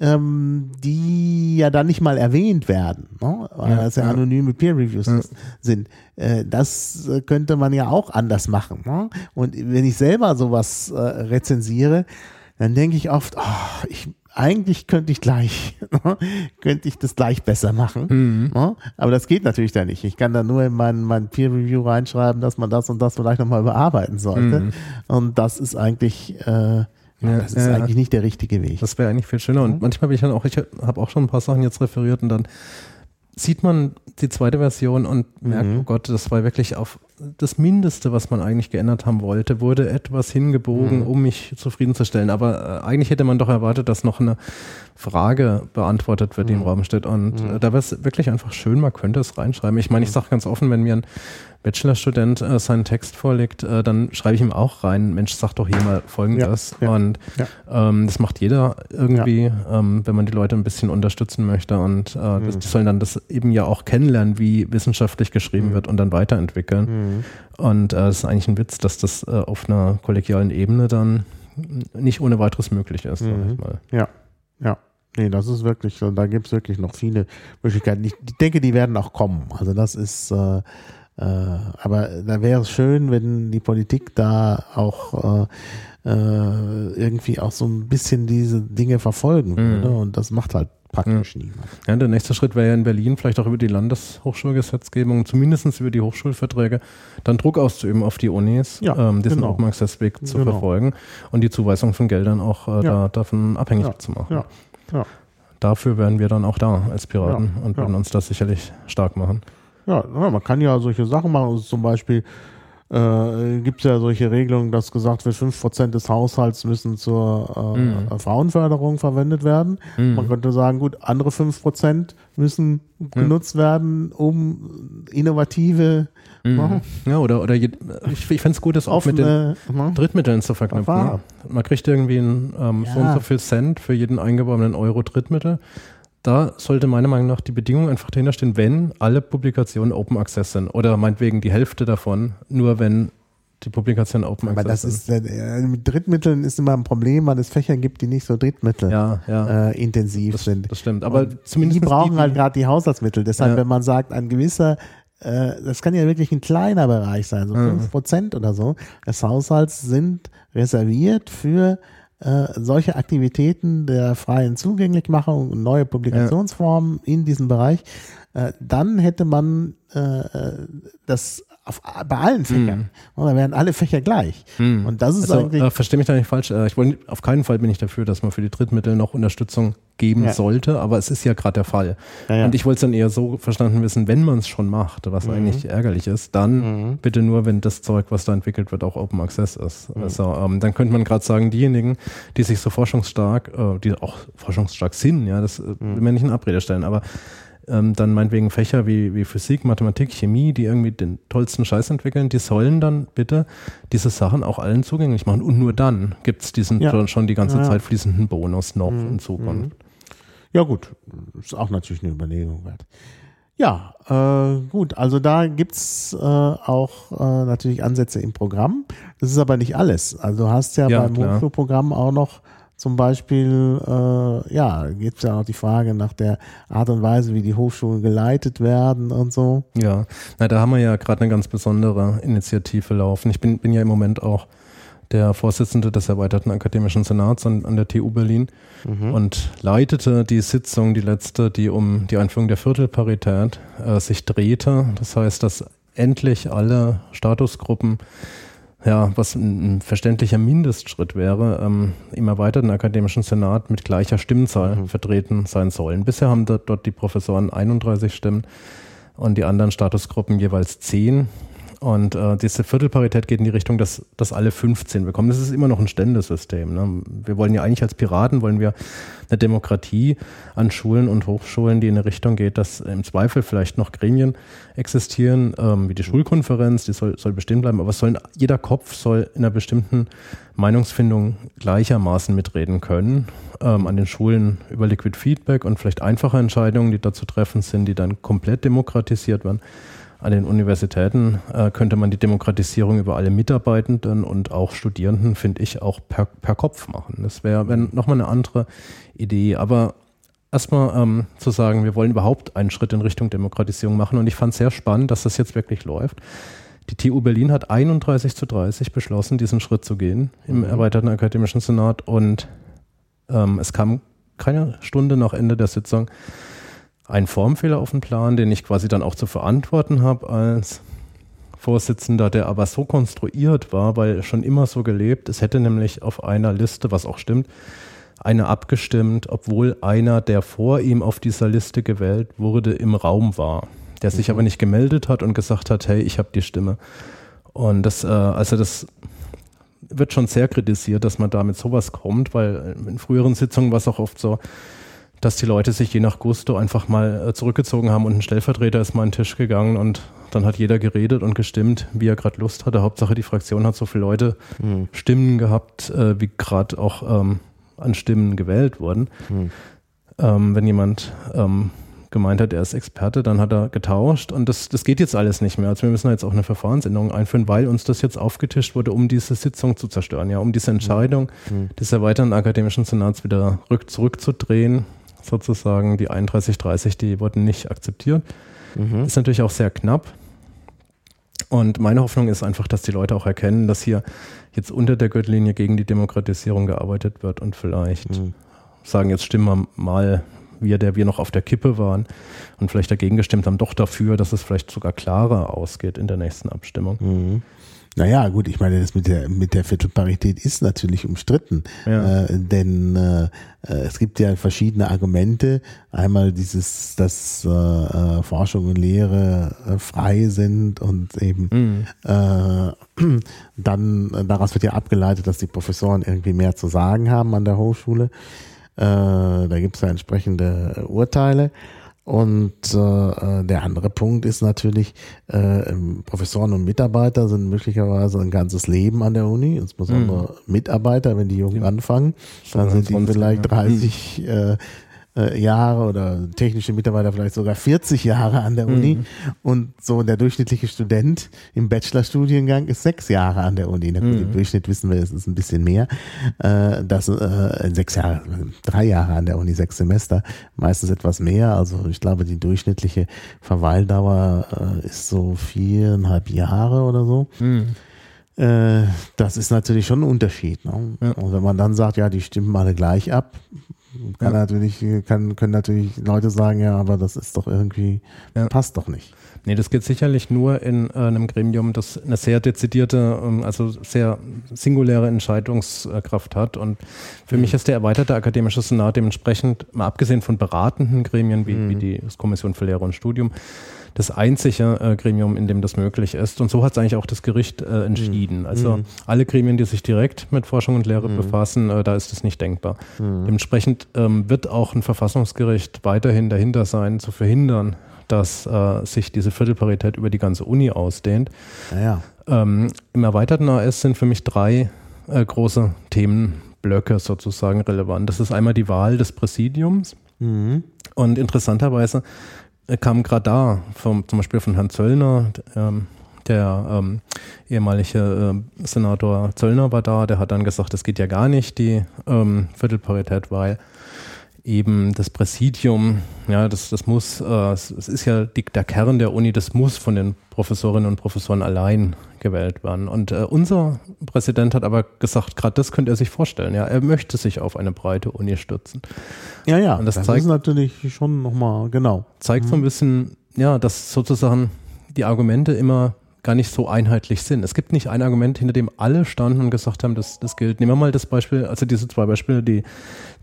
ähm, die ja dann nicht mal erwähnt werden, ne? weil Ja, das ja, ja. anonyme Peer-Reviews sind. Äh, das äh, könnte man ja auch anders machen. Ne? Und wenn ich selber sowas äh, rezensiere, dann denke ich oft, oh, ich, eigentlich könnte ich gleich, (laughs) könnte ich das gleich besser machen. Ne? Aber das geht natürlich da nicht. Ich kann da nur in mein, mein Peer-Review reinschreiben, dass man das und das vielleicht nochmal überarbeiten sollte. Und das ist eigentlich, äh, Ja, das ist ja, ja. eigentlich nicht der richtige Weg. Das wäre eigentlich viel schöner. Und manchmal bin ich dann auch, ich habe auch schon ein paar Sachen jetzt referiert und dann sieht man die zweite Version und merkt, Mhm. oh Gott, das war wirklich auf das Mindeste, was man eigentlich geändert haben wollte, wurde etwas hingebogen, Mhm. um mich zufriedenzustellen. Aber äh, eigentlich hätte man doch erwartet, dass noch eine Frage beantwortet wird, die im Mhm. Raum steht. Und äh, da wäre es wirklich einfach schön, man könnte es reinschreiben. Ich meine, ich sage ganz offen, wenn mir ein Bachelorstudent äh, seinen Text vorlegt, äh, dann schreibe ich ihm auch rein, Mensch, sag doch hier mal Folgendes. Ja, ja, und ja. ähm, das macht jeder irgendwie, ähm, wenn man die Leute ein bisschen unterstützen möchte. Und äh, Mhm. das, die sollen dann das eben ja auch kennenlernen, wie wissenschaftlich geschrieben Mhm. wird und dann weiterentwickeln. Und äh, es ist eigentlich ein Witz, dass das äh, auf einer kollegialen Ebene dann nicht ohne weiteres möglich ist, sag Mhm. ich mal. Ja, ja. Nee, das ist wirklich, so, da gibt es wirklich noch viele Möglichkeiten. Ich denke, die werden auch kommen. Also das ist, äh, äh, aber da wäre es schön, wenn die Politik da auch äh, äh, irgendwie auch so ein bisschen diese Dinge verfolgen würde. Und das macht halt praktisch niemand. Ja, der nächste Schritt wäre ja in Berlin vielleicht auch über die Landeshochschulgesetzgebung, zumindest über die Hochschulverträge, dann Druck auszuüben auf die Unis, Ja, ähm, diesen genau. Open Access Weg zu Genau. verfolgen und die Zuweisung von Geldern auch äh, da, davon abhängig Ja, zu machen. Ja, ja. Dafür wären wir dann auch da als Piraten Ja, und ja. würden uns das sicherlich stark machen. Ja, ja, man kann ja solche Sachen machen. Also zum Beispiel äh, gibt es ja solche Regelungen, dass gesagt wird, 5% des Haushalts müssen zur äh, Mhm. Frauenförderung verwendet werden. Man könnte sagen, gut, andere 5% müssen genutzt werden, um innovative, ne, Ja, oder, oder je, ich, ich fände es gut, das auch mit den ne? Drittmitteln zu verknüpfen. Wahr. Man kriegt irgendwie ein, ähm, so und Ja. so viel Cent für jeden eingeworbenen Euro Drittmittel. Da sollte meiner Meinung nach die Bedingung einfach dahinter stehen, wenn alle Publikationen Open Access sind. Oder meinetwegen die Hälfte davon, nur wenn die Publikationen Open Aber Access das sind. ist, äh, mit Drittmitteln ist immer ein Problem, weil es Fächer gibt, die nicht so Drittmittel ja, ja, äh, intensiv das, sind. das stimmt. Aber Und zumindest die brauchen halt gerade die Haushaltsmittel. Deshalb, Ja. wenn man sagt, ein gewisser, äh, das kann ja wirklich ein kleiner Bereich sein, so fünf Prozent oder so, des Haushalts sind reserviert für äh, solche Aktivitäten der freien Zugänglichmachung und neue Publikationsformen in diesem Bereich. Äh, dann hätte man äh, äh, das auf, bei allen Fächern. Und dann wären alle Fächer gleich. Und das ist Also, eigentlich äh, verstehe mich da nicht falsch. Äh, ich wollte, auf keinen Fall bin ich dafür, dass man für die Drittmittel noch Unterstützung geben ja. sollte, aber es ist ja gerade der Fall. Ja, ja. Und ich wollte es dann eher so verstanden wissen, wenn man es schon macht, was mhm. eigentlich ärgerlich ist, dann mhm. bitte nur, wenn das Zeug, was da entwickelt wird, auch Open Access ist. Mhm. Also ähm, dann könnte man gerade sagen, diejenigen, die sich so forschungsstark, äh, die auch forschungsstark sind, ja, das äh, will man nicht in Abrede stellen, aber ähm, dann meinetwegen Fächer wie, wie Physik, Mathematik, Chemie, die irgendwie den tollsten Scheiß entwickeln, die sollen dann bitte diese Sachen auch allen zugänglich machen. Und nur dann gibt es diesen ja. schon die ganze ja. Zeit fließenden Bonus noch mhm. in Zukunft. Mhm. Ja, gut, ist auch natürlich eine Überlegung wert. Ja, äh, gut, also da gibt's äh, auch äh, natürlich Ansätze im Programm. Das ist aber nicht alles. Also du hast ja, ja beim Hochschulprogramm auch noch zum Beispiel, äh, ja, gibt es ja auch die Frage nach der Art und Weise, wie die Hochschulen geleitet werden und so. Ja, na, da haben wir ja gerade eine ganz besondere Initiative laufen. Ich bin, bin ja im Moment auch der Vorsitzende des erweiterten akademischen Senats an, an der TU Berlin mhm. und leitete die Sitzung, die letzte, die um die Einführung der Viertelparität äh, sich drehte. Das heißt, dass endlich alle Statusgruppen ja, was ein, ein verständlicher Mindestschritt wäre, ähm, im erweiterten akademischen Senat mit gleicher Stimmzahl mhm. vertreten sein sollen. Bisher haben dort die Professoren 31 Stimmen und die anderen Statusgruppen jeweils 10. Und äh, diese Viertelparität geht in die Richtung, dass, dass alle 15 bekommen. Das ist immer noch ein Ständesystem. Ne? Wir wollen ja eigentlich als Piraten, wollen wir eine Demokratie an Schulen und Hochschulen, die in eine Richtung geht, dass im Zweifel vielleicht noch Gremien existieren, ähm, wie die Schulkonferenz, die soll, soll bestehen bleiben, aber sollen, jeder Kopf soll in einer bestimmten Meinungsfindung gleichermaßen mitreden können. Ähm, an den Schulen über Liquid Feedback und vielleicht einfache Entscheidungen, die da zu treffen sind, die dann komplett demokratisiert werden an den Universitäten äh, könnte man die Demokratisierung über alle Mitarbeitenden und auch Studierenden, finde ich, auch per, per Kopf machen. Das wäre wär nochmal eine andere Idee. Aber erstmal ähm, zu sagen, wir wollen überhaupt einen Schritt in Richtung Demokratisierung machen. Und ich fand es sehr spannend, dass das jetzt wirklich läuft. Die TU Berlin hat 31 zu 30 beschlossen, diesen Schritt zu gehen im mhm. erweiterten akademischen Senat. Und ähm, es kam keine Stunde nach Ende der Sitzung ein Formfehler auf den Plan, den ich quasi dann auch zu verantworten habe als Vorsitzender, der aber so konstruiert war, weil schon immer so gelebt. Es hätte nämlich auf einer Liste, was auch stimmt, einer abgestimmt, obwohl einer, der vor ihm auf dieser Liste gewählt wurde, im Raum war, der sich mhm. aber nicht gemeldet hat und gesagt hat, hey, ich habe die Stimme. Und das, äh, also das wird schon sehr kritisiert, dass man da mit sowas kommt, weil in früheren Sitzungen war es auch oft so, dass die Leute sich je nach Gusto einfach mal äh, zurückgezogen haben und ein Stellvertreter ist mal an den Tisch gegangen und dann hat jeder geredet und gestimmt, wie er gerade Lust hatte. Hauptsache die Fraktion hat so viele Leute mhm. Stimmen gehabt, äh, wie gerade auch ähm, an Stimmen gewählt wurden. Mhm. Ähm, wenn jemand ähm, gemeint hat, er ist Experte, dann hat er getauscht und das, das geht jetzt alles nicht mehr. Also wir müssen jetzt auch eine Verfahrensänderung einführen, weil uns das jetzt aufgetischt wurde, um diese Sitzung zu zerstören, ja, um diese Entscheidung mhm. des erweiterten akademischen Senats wieder rück, zurückzudrehen sozusagen. Die 31-30, die wurden nicht akzeptiert. Mhm. Ist natürlich auch sehr knapp. Und meine Hoffnung ist einfach, dass die Leute auch erkennen, dass hier jetzt unter der Gürtellinie gegen die Demokratisierung gearbeitet wird und vielleicht mhm. sagen, jetzt stimmen wir mal, wir, der wir noch auf der Kippe waren und vielleicht dagegen gestimmt haben, doch dafür, dass es vielleicht sogar klarer ausgeht in der nächsten Abstimmung. Mhm. Naja, gut, ich meine, das mit der mit der Viertelparität ist natürlich umstritten, ja. äh, denn äh, äh, es gibt ja verschiedene Argumente. Einmal dieses, dass äh, äh Forschung und Lehre äh, frei sind und eben mhm. äh, (clears throat) dann daraus wird ja abgeleitet, dass die Professoren irgendwie mehr zu sagen haben an der Hochschule. Da gibt es ja entsprechende Urteile. Und äh, der andere Punkt ist natürlich, äh, Professoren und Mitarbeiter sind möglicherweise ein ganzes Leben an der Uni, insbesondere mhm. Mitarbeiter, wenn die Jungen ja. anfangen, dann sind die vielleicht 30 äh, äh, Jahre oder technische Mitarbeiter vielleicht sogar 40 Jahre an der Uni mhm. und so der durchschnittliche Student im Bachelorstudiengang ist sechs Jahre an der Uni. Na gut, mhm. Im Durchschnitt wissen wir, es ist ein bisschen mehr. Äh, das äh, sechs Jahre, drei Jahre an der Uni, sechs Semester, meistens etwas mehr. Also ich glaube, die durchschnittliche Verweildauer äh, ist so viereinhalb Jahre oder so. Mhm äh, das ist natürlich schon ein Unterschied. Ne? Ja. Und wenn man dann sagt, ja, die stimmen alle gleich ab, kann ja. natürlich, kann, können natürlich Leute sagen, ja, aber das ist doch irgendwie, ja. passt doch nicht. Nee, das geht sicherlich nur in äh, einem Gremium, das eine sehr dezidierte, ähm, also sehr singuläre Entscheidungskraft hat. Und für mhm. mich ist der erweiterte akademische Senat dementsprechend, mal abgesehen von beratenden Gremien wie, mhm. wie die Kommission für Lehre und Studium, das einzige äh, Gremium, in dem das möglich ist. Und so hat es eigentlich auch das Gericht äh, entschieden. Mhm. Also mhm. alle Gremien, die sich direkt mit Forschung und Lehre mhm. befassen, äh, da ist das nicht denkbar. Mhm. Dementsprechend ähm, wird auch ein Verfassungsgericht weiterhin dahinter sein, zu verhindern, dass äh, sich diese Viertelparität über die ganze Uni ausdehnt. Ja. Ähm, Im erweiterten AS sind für mich drei äh, große Themenblöcke sozusagen relevant. Das ist einmal die Wahl des Präsidiums. Mhm. Und interessanterweise kam gerade da, vom, zum Beispiel von Herrn Zöllner, ähm, der ähm, ehemalige äh, Senator Zöllner war da, der hat dann gesagt, das geht ja gar nicht, die ähm, Viertelparität, weil eben das Präsidium, ja, das, das muss, äh, es ist ja die, der Kern der Uni, das muss von den Professorinnen und Professoren allein gewählt werden. Und äh, unser Präsident hat aber gesagt, gerade das könnte er sich vorstellen. Ja, er möchte sich auf eine breite Uni stützen. Ja, ja, und das, das zeigt, ist natürlich schon nochmal, genau. Zeigt mhm. so ein mhm. bisschen, ja, dass sozusagen die Argumente immer gar nicht so einheitlich sind. Es gibt nicht ein Argument, hinter dem alle standen und gesagt haben, das, das gilt. Nehmen wir mal das Beispiel, also diese zwei Beispiele, die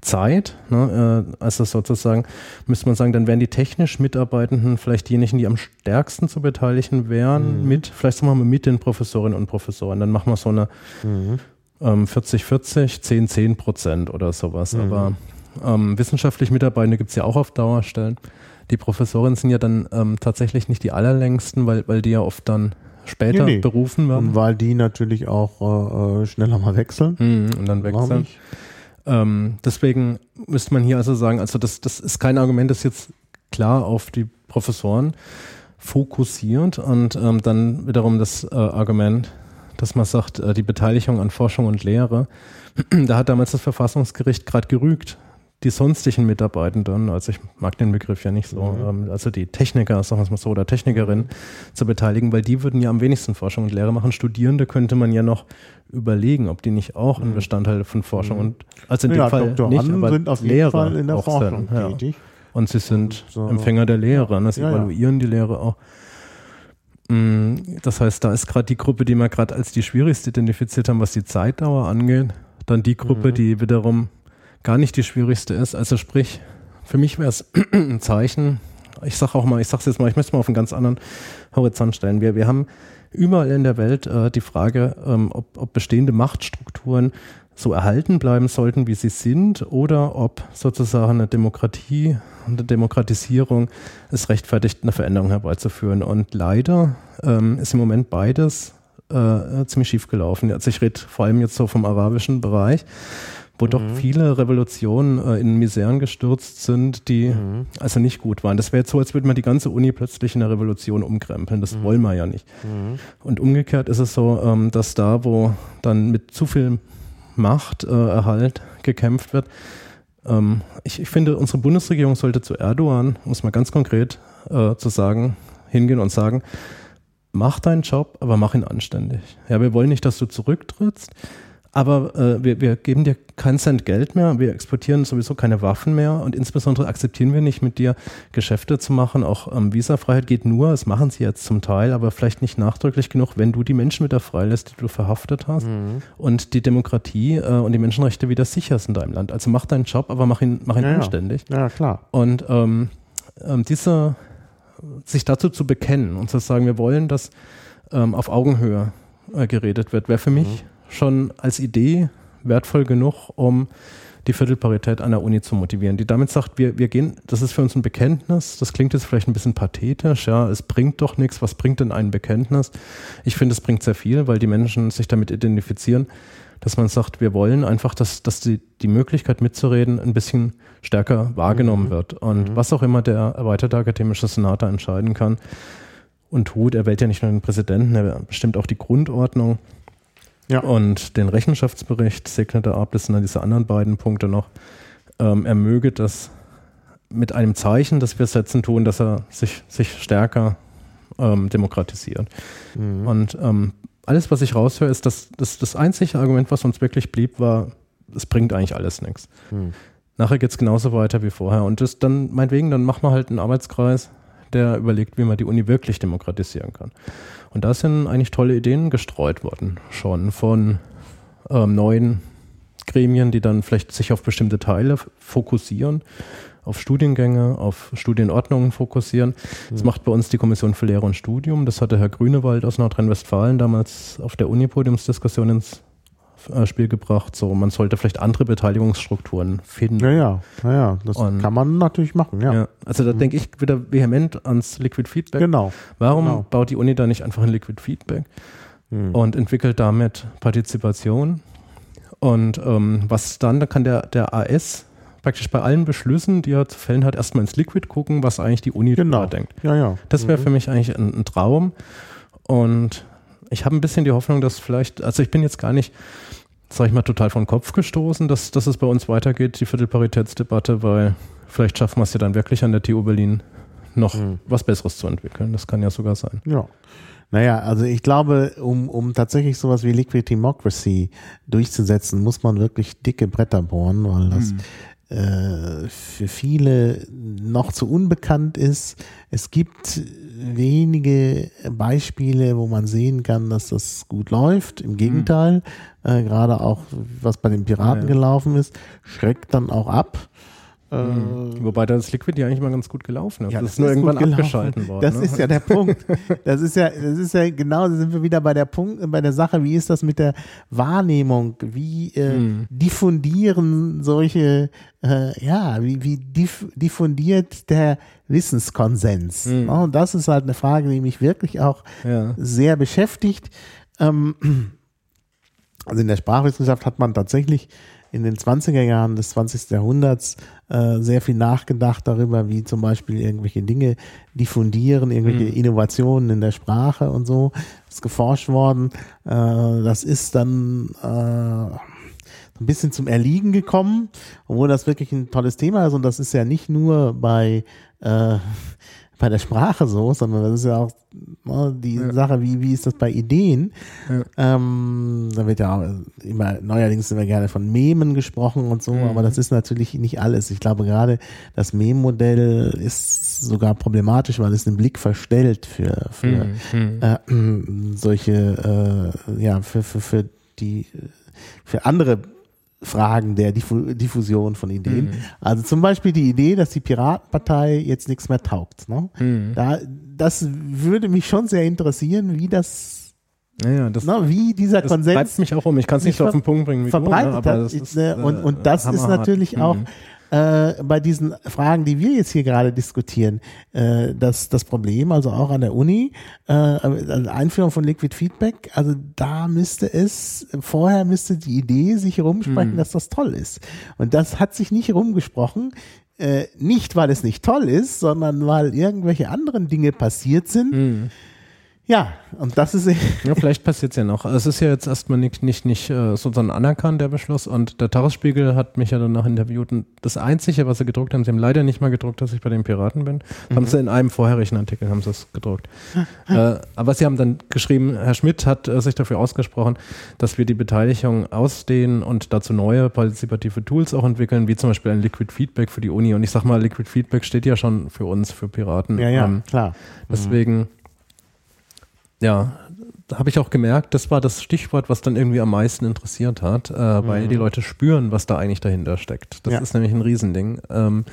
Zeit, ne, äh, also sozusagen, müsste man sagen, dann wären die technisch Mitarbeitenden vielleicht diejenigen, die am stärksten zu beteiligen wären, mhm. mit, vielleicht sagen wir mal mit den Professorinnen und Professoren. Dann machen wir so eine mhm. ähm, 40-40, 10-10 Prozent oder sowas. Mhm. Aber ähm, wissenschaftlich Mitarbeitende gibt es ja auch auf Dauerstellen. Die Professorinnen sind ja dann ähm, tatsächlich nicht die allerlängsten, weil, weil die ja oft dann später nee, nee. berufen werden. Und weil die natürlich auch äh, äh schneller mal wechseln. Mhm, und dann wechseln. Ähm, deswegen müsste man hier also sagen, also das, das ist kein Argument, das jetzt klar auf die Professoren fokussiert und ähm, dann wiederum das äh, Argument, dass man sagt, äh, die Beteiligung an Forschung und Lehre, (clears throat) da hat damals das Verfassungsgericht gerade gerügt, die sonstigen Mitarbeitenden, also ich mag den Begriff ja nicht so, mhm. ähm, also die Techniker, sagen wir es mal so, oder Technikerinnen zu beteiligen, weil die würden ja am wenigsten Forschung und Lehre machen. Studierende könnte man ja noch überlegen, ob die nicht auch ein mhm. Bestandteil von Forschung mhm. und also in ja, dem Fall Doktoranden nicht, aber sind auf jeden Lehrer Fall in der Forschung sind, ja. tätig. Und sie sind so. Empfänger der Lehre, ne? sie ja, evaluieren die Lehre auch. Mm, das heißt, da ist gerade die Gruppe, die wir gerade als die schwierigste identifiziert haben, was die Zeitdauer angeht. Dann die Gruppe, mhm. die wiederum gar nicht die schwierigste ist. Also sprich, für mich wäre es (clears throat) ein Zeichen, ich sage auch mal, ich sage es jetzt mal, ich möchte es mal auf einen ganz anderen Horizont stellen. Wir, wir haben überall in der Welt äh, die Frage, ähm, ob, ob bestehende Machtstrukturen so erhalten bleiben sollten, wie sie sind, oder ob sozusagen eine Demokratie und eine Demokratisierung es rechtfertigt, eine Veränderung herbeizuführen. Und leider ähm, ist im Moment beides äh, ziemlich schief gelaufen. Also ich rede vor allem jetzt so vom arabischen Bereich wo mhm. doch viele Revolutionen äh, in Miseren gestürzt sind, die mhm. also nicht gut waren. Das wäre jetzt so, als würde man die ganze Uni plötzlich in der Revolution umkrempeln. Das mhm. wollen wir ja nicht. Mhm. Und umgekehrt ist es so, ähm, dass da, wo dann mit zu viel Machterhalt äh, gekämpft wird, ähm, ich, ich, finde, unsere Bundesregierung sollte zu Erdogan, um es mal ganz konkret äh, zu sagen, hingehen und sagen, mach deinen Job, aber mach ihn anständig. Ja, wir wollen nicht, dass du zurücktrittst aber äh, wir, wir geben dir keinen Cent Geld mehr, wir exportieren sowieso keine Waffen mehr und insbesondere akzeptieren wir nicht mit dir Geschäfte zu machen. Auch ähm, Visafreiheit geht nur, das machen sie jetzt zum Teil, aber vielleicht nicht nachdrücklich genug, wenn du die Menschen wieder freilässt, die du verhaftet hast mhm. und die Demokratie äh, und die Menschenrechte wieder sicherst in deinem Land. Also mach deinen Job, aber mach ihn, mach ihn ja, anständig. Ja. ja, klar. Und ähm, ähm, diese, sich dazu zu bekennen und zu sagen, wir wollen, dass ähm, auf Augenhöhe äh, geredet wird, wäre für mich mhm schon als Idee wertvoll genug, um die Viertelparität an der Uni zu motivieren, die damit sagt, wir, wir gehen, das ist für uns ein Bekenntnis, das klingt jetzt vielleicht ein bisschen pathetisch, ja, es bringt doch nichts, was bringt denn ein Bekenntnis? Ich finde, es bringt sehr viel, weil die Menschen sich damit identifizieren, dass man sagt, wir wollen einfach, dass, dass die, die Möglichkeit mitzureden ein bisschen stärker wahrgenommen mhm. wird. Und mhm. was auch immer der erweiterte akademische Senat da entscheiden kann und tut, er wählt ja nicht nur den Präsidenten, er bestimmt auch die Grundordnung. Ja. Und den Rechenschaftsbericht segnete ab, das sind dann diese anderen beiden Punkte noch. Ähm, er möge das mit einem Zeichen, das wir setzen, tun, dass er sich, sich stärker ähm, demokratisiert. Mhm. Und ähm, alles, was ich raushöre, ist, dass das, das einzige Argument, was uns wirklich blieb, war, es bringt eigentlich alles nichts. Mhm. Nachher geht es genauso weiter wie vorher. Und das dann, meinetwegen, dann machen wir halt einen Arbeitskreis, der überlegt, wie man die Uni wirklich demokratisieren kann. Und da sind eigentlich tolle Ideen gestreut worden, schon von ähm, neuen Gremien, die dann vielleicht sich auf bestimmte Teile fokussieren, auf Studiengänge, auf Studienordnungen fokussieren. Das mhm. macht bei uns die Kommission für Lehre und Studium. Das hatte Herr Grünewald aus Nordrhein-Westfalen damals auf der Uni-Podiumsdiskussion ins Spiel gebracht. So, man sollte vielleicht andere Beteiligungsstrukturen finden. Ja, ja, ja, ja. das und, kann man natürlich machen, ja. ja also da mhm. denke ich wieder vehement ans Liquid Feedback. Genau. Warum genau. baut die Uni da nicht einfach ein Liquid Feedback mhm. und entwickelt damit Partizipation? Und ähm, was dann, da kann der, der AS praktisch bei allen Beschlüssen, die er zu fällen hat, erstmal ins Liquid gucken, was eigentlich die Uni genau. denkt. Ja, ja. Das wäre mhm. für mich eigentlich ein, ein Traum. Und ich habe ein bisschen die Hoffnung, dass vielleicht, also ich bin jetzt gar nicht, sag ich mal, total von Kopf gestoßen, dass, dass es bei uns weitergeht, die Viertelparitätsdebatte, weil vielleicht schaffen wir es ja dann wirklich an der TU Berlin noch mhm. was Besseres zu entwickeln. Das kann ja sogar sein. Ja. Naja, also ich glaube, um, um tatsächlich sowas wie Liquid Democracy durchzusetzen, muss man wirklich dicke Bretter bohren, weil das mhm. äh, für viele noch zu unbekannt ist. Es gibt wenige Beispiele, wo man sehen kann, dass das gut läuft. Im Gegenteil, mhm. äh, gerade auch was bei den Piraten ja. gelaufen ist, schreckt dann auch ab. Mhm. Wobei das Liquid ja eigentlich mal ganz gut gelaufen ist. Ja, das, das ist nur irgendwann abgeschalten worden. Das ne? ist ja der Punkt. (laughs) Das ist ja, das ist ja genau, da sind wir wieder bei der Punkt, bei der Sache, wie ist das mit der Wahrnehmung? Wie äh, mhm. diffundieren solche, äh, ja, wie, wie diff, diffundiert der Wissenskonsens? Mhm. Und das ist halt eine Frage, die mich wirklich auch ja. sehr beschäftigt. Ähm, (clears throat) also in der Sprachwissenschaft hat man tatsächlich in den 20er Jahren des 20. Jahrhunderts äh, sehr viel nachgedacht darüber, wie zum Beispiel irgendwelche Dinge diffundieren, irgendwelche mhm. Innovationen in der Sprache und so. Das ist geforscht worden. Äh, das ist dann äh, ein bisschen zum Erliegen gekommen, obwohl das wirklich ein tolles Thema ist und das ist ja nicht nur bei äh, bei der Sprache so, sondern das ist ja auch ne, die ja. Sache, wie, wie ist das bei Ideen? Ja. Ähm, da wird ja auch immer, neuerdings immer gerne von Memen gesprochen und so, mhm. aber das ist natürlich nicht alles. Ich glaube gerade das Mem-Modell ist sogar problematisch, weil es den Blick verstellt für, für mhm. äh, solche, äh, ja, für, für, für die, für andere Fragen der Diffu Diffusion von Ideen. Mhm. Also zum Beispiel die Idee, dass die Piratenpartei jetzt nichts mehr taugt. Ne? Mhm. Da, das würde mich schon sehr interessieren, wie das ja, das, na, wie dieser das Konsens. Bleibt mich auch um. Ich kann es nicht so auf den Punkt bringen, wie verbreitet du, ne? das ist, ne? und, und das ist natürlich auch mhm äh, bei diesen Fragen, die wir jetzt hier gerade diskutieren, äh, das, das Problem, also auch an der Uni, äh, also Einführung von Liquid Feedback, also da müsste es, vorher müsste die Idee sich rumsprechen, mhm. dass das toll ist. Und das hat sich nicht rumgesprochen. Äh, nicht, weil es nicht toll ist, sondern weil irgendwelche anderen Dinge passiert sind. Mhm ja, und das ist. ja, vielleicht passiert es ja noch. Es ist ja jetzt erstmal nicht, nicht, nicht äh, sozusagen anerkannt, der Beschluss. Und der Tagesspiegel hat mich ja danach interviewt. Und das Einzige, was sie gedruckt haben, sie haben leider nicht mal gedruckt, dass ich bei den Piraten bin. Mhm. Haben sie in einem vorherigen Artikel haben sie es gedruckt. äh, aber sie haben dann geschrieben, Herr Schmidt hat äh, sich dafür ausgesprochen, dass wir die Beteiligung ausdehnen und dazu neue partizipative Tools auch entwickeln, wie zum Beispiel ein Liquid Feedback für die Uni. Und ich sag mal, Liquid Feedback steht ja schon für uns, für Piraten. Ja, ja, ähm, klar. Deswegen. Mhm ja, da habe ich auch gemerkt, das war das Stichwort, was dann irgendwie am meisten interessiert hat, äh, weil die mhm. Leute spüren, was da eigentlich dahinter steckt. Das ja. ist nämlich ein Riesending. Ähm,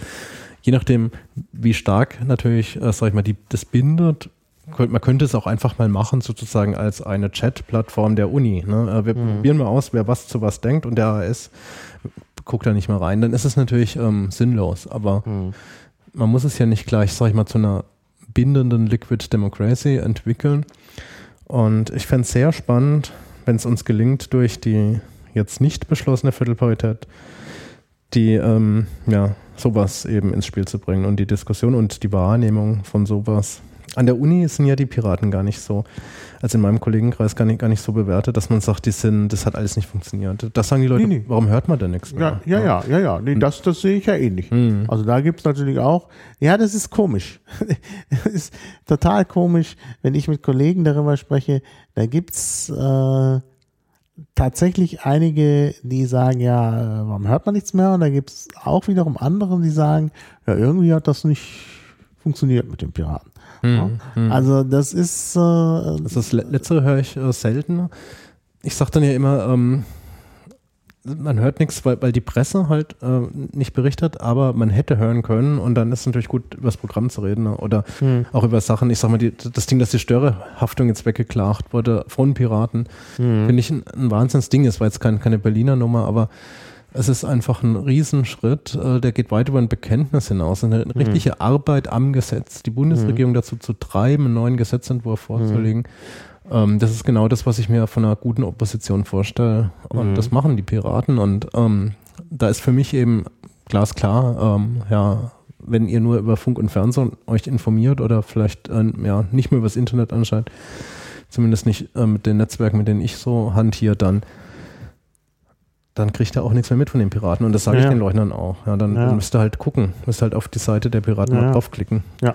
je nachdem, wie stark natürlich, äh, sag ich mal, die, das bindet, man könnte es auch einfach mal machen, sozusagen als eine Chat-Plattform der Uni. Ne? Äh, wir mhm. probieren mal aus, wer was zu was denkt und der AS guckt da nicht mal rein. Dann ist es natürlich ähm, sinnlos, aber mhm. man muss es ja nicht gleich, sag ich mal, zu einer bindenden Liquid Democracy entwickeln. Und ich fände es sehr spannend, wenn es uns gelingt, durch die jetzt nicht beschlossene Viertelparität die ähm, ja, sowas eben ins Spiel zu bringen und die Diskussion und die Wahrnehmung von sowas an der Uni sind ja die Piraten gar nicht so, also in meinem Kollegenkreis gar nicht, gar nicht so bewertet, dass man sagt, die sind, das hat alles nicht funktioniert. Das sagen die Leute, nee, nee. warum hört man denn nichts mehr? Ja, ja, ja, ja, ja. Nee, hm. das, das sehe ich ja ähnlich. Mhm. Also da gibt es natürlich auch, ja, das ist komisch. (laughs) das ist total komisch, wenn ich mit Kollegen darüber spreche, da gibt's äh, tatsächlich einige, die sagen, ja, warum hört man nichts mehr? Und da gibt es auch wiederum andere, die sagen, ja, irgendwie hat das nicht funktioniert mit den Piraten. Mhm. Ja? Also das ist. Äh, das, das Letztere höre ich äh, selten. Ich sage dann ja immer, ähm, man hört nichts, weil, weil die Presse halt äh, nicht berichtet, aber man hätte hören können und dann ist es natürlich gut, über das Programm zu reden ne? oder hm. auch über Sachen. Ich sag mal, die, das Ding, dass die Störerhaftung jetzt weggeklagt wurde von Piraten, hm. finde ich ein, ein Wahnsinnsding. Es war jetzt kein, keine Berliner Nummer, aber es ist einfach ein Riesenschritt, äh, der geht weit über ein Bekenntnis hinaus. Eine hm. richtige Arbeit am Gesetz, die Bundesregierung hm. dazu zu treiben, einen neuen Gesetzentwurf vorzulegen. Hm. Ähm, das ist genau das, was ich mir von einer guten Opposition vorstelle. Und mhm. das machen die Piraten. Und ähm, da ist für mich eben glasklar, ähm, ja, wenn ihr nur über Funk und Fernsehen euch informiert oder vielleicht äh, ja, nicht mehr übers Internet anschaut, zumindest nicht äh, mit den Netzwerken, mit denen ich so hantiere, dann dann kriegt er auch nichts mehr mit von den Piraten. Und das sage ja. ich den Leuchtern auch. Ja, dann ja. müsst ihr halt gucken, müsst halt auf die Seite der Piraten ja. draufklicken. Ja.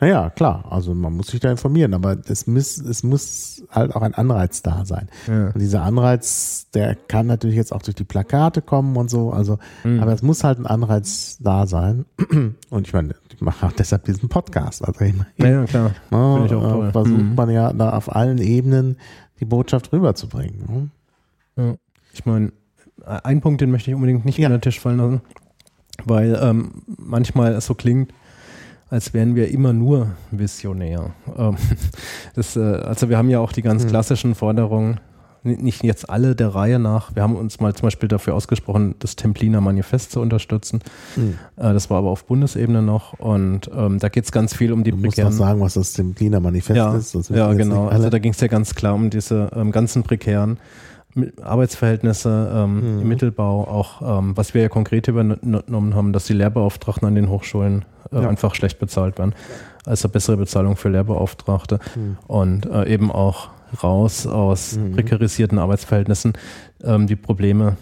Naja, klar, also man muss sich da informieren, aber es muss, es muss halt auch ein Anreiz da sein. Ja. Und dieser Anreiz, der kann natürlich jetzt auch durch die Plakate kommen und so, also, mhm. aber es muss halt ein Anreiz da sein. (clears throat) Und ich meine, ich mache auch deshalb diesen Podcast. Also immerhin, ja, klar. (laughs) Ich toll. versucht mhm. man ja da auf allen Ebenen die Botschaft rüberzubringen. Ne? Ja. Ich meine, ein Punkt, den möchte ich unbedingt nicht ja. unter den Tisch fallen lassen, weil ähm, manchmal es so klingt, als wären wir immer nur visionär. Ähm, (laughs) das, äh, also wir haben ja auch die ganz hm. klassischen Forderungen, nicht jetzt alle der Reihe nach. Wir haben uns mal zum Beispiel dafür ausgesprochen, das Templiner Manifest zu unterstützen. Mhm. das war aber auf Bundesebene noch und ähm, da geht es ganz viel um die du prekären. Du musst sagen, was das Templiner Manifest ja, ist. ja, genau. Also da ging es ja ganz klar um diese ähm, ganzen prekären Arbeitsverhältnnisse ähm, mhm. im Mittelbau, auch ähm, was wir ja konkret übernommen haben, dass die Lehrbeauftragten an den Hochschulen äh, ja. einfach schlecht bezahlt werden. Also bessere Bezahlung für Lehrbeauftragte mhm. und äh, eben auch raus aus mhm. prekarisierten Arbeitsverhältnissen ähm, die Probleme,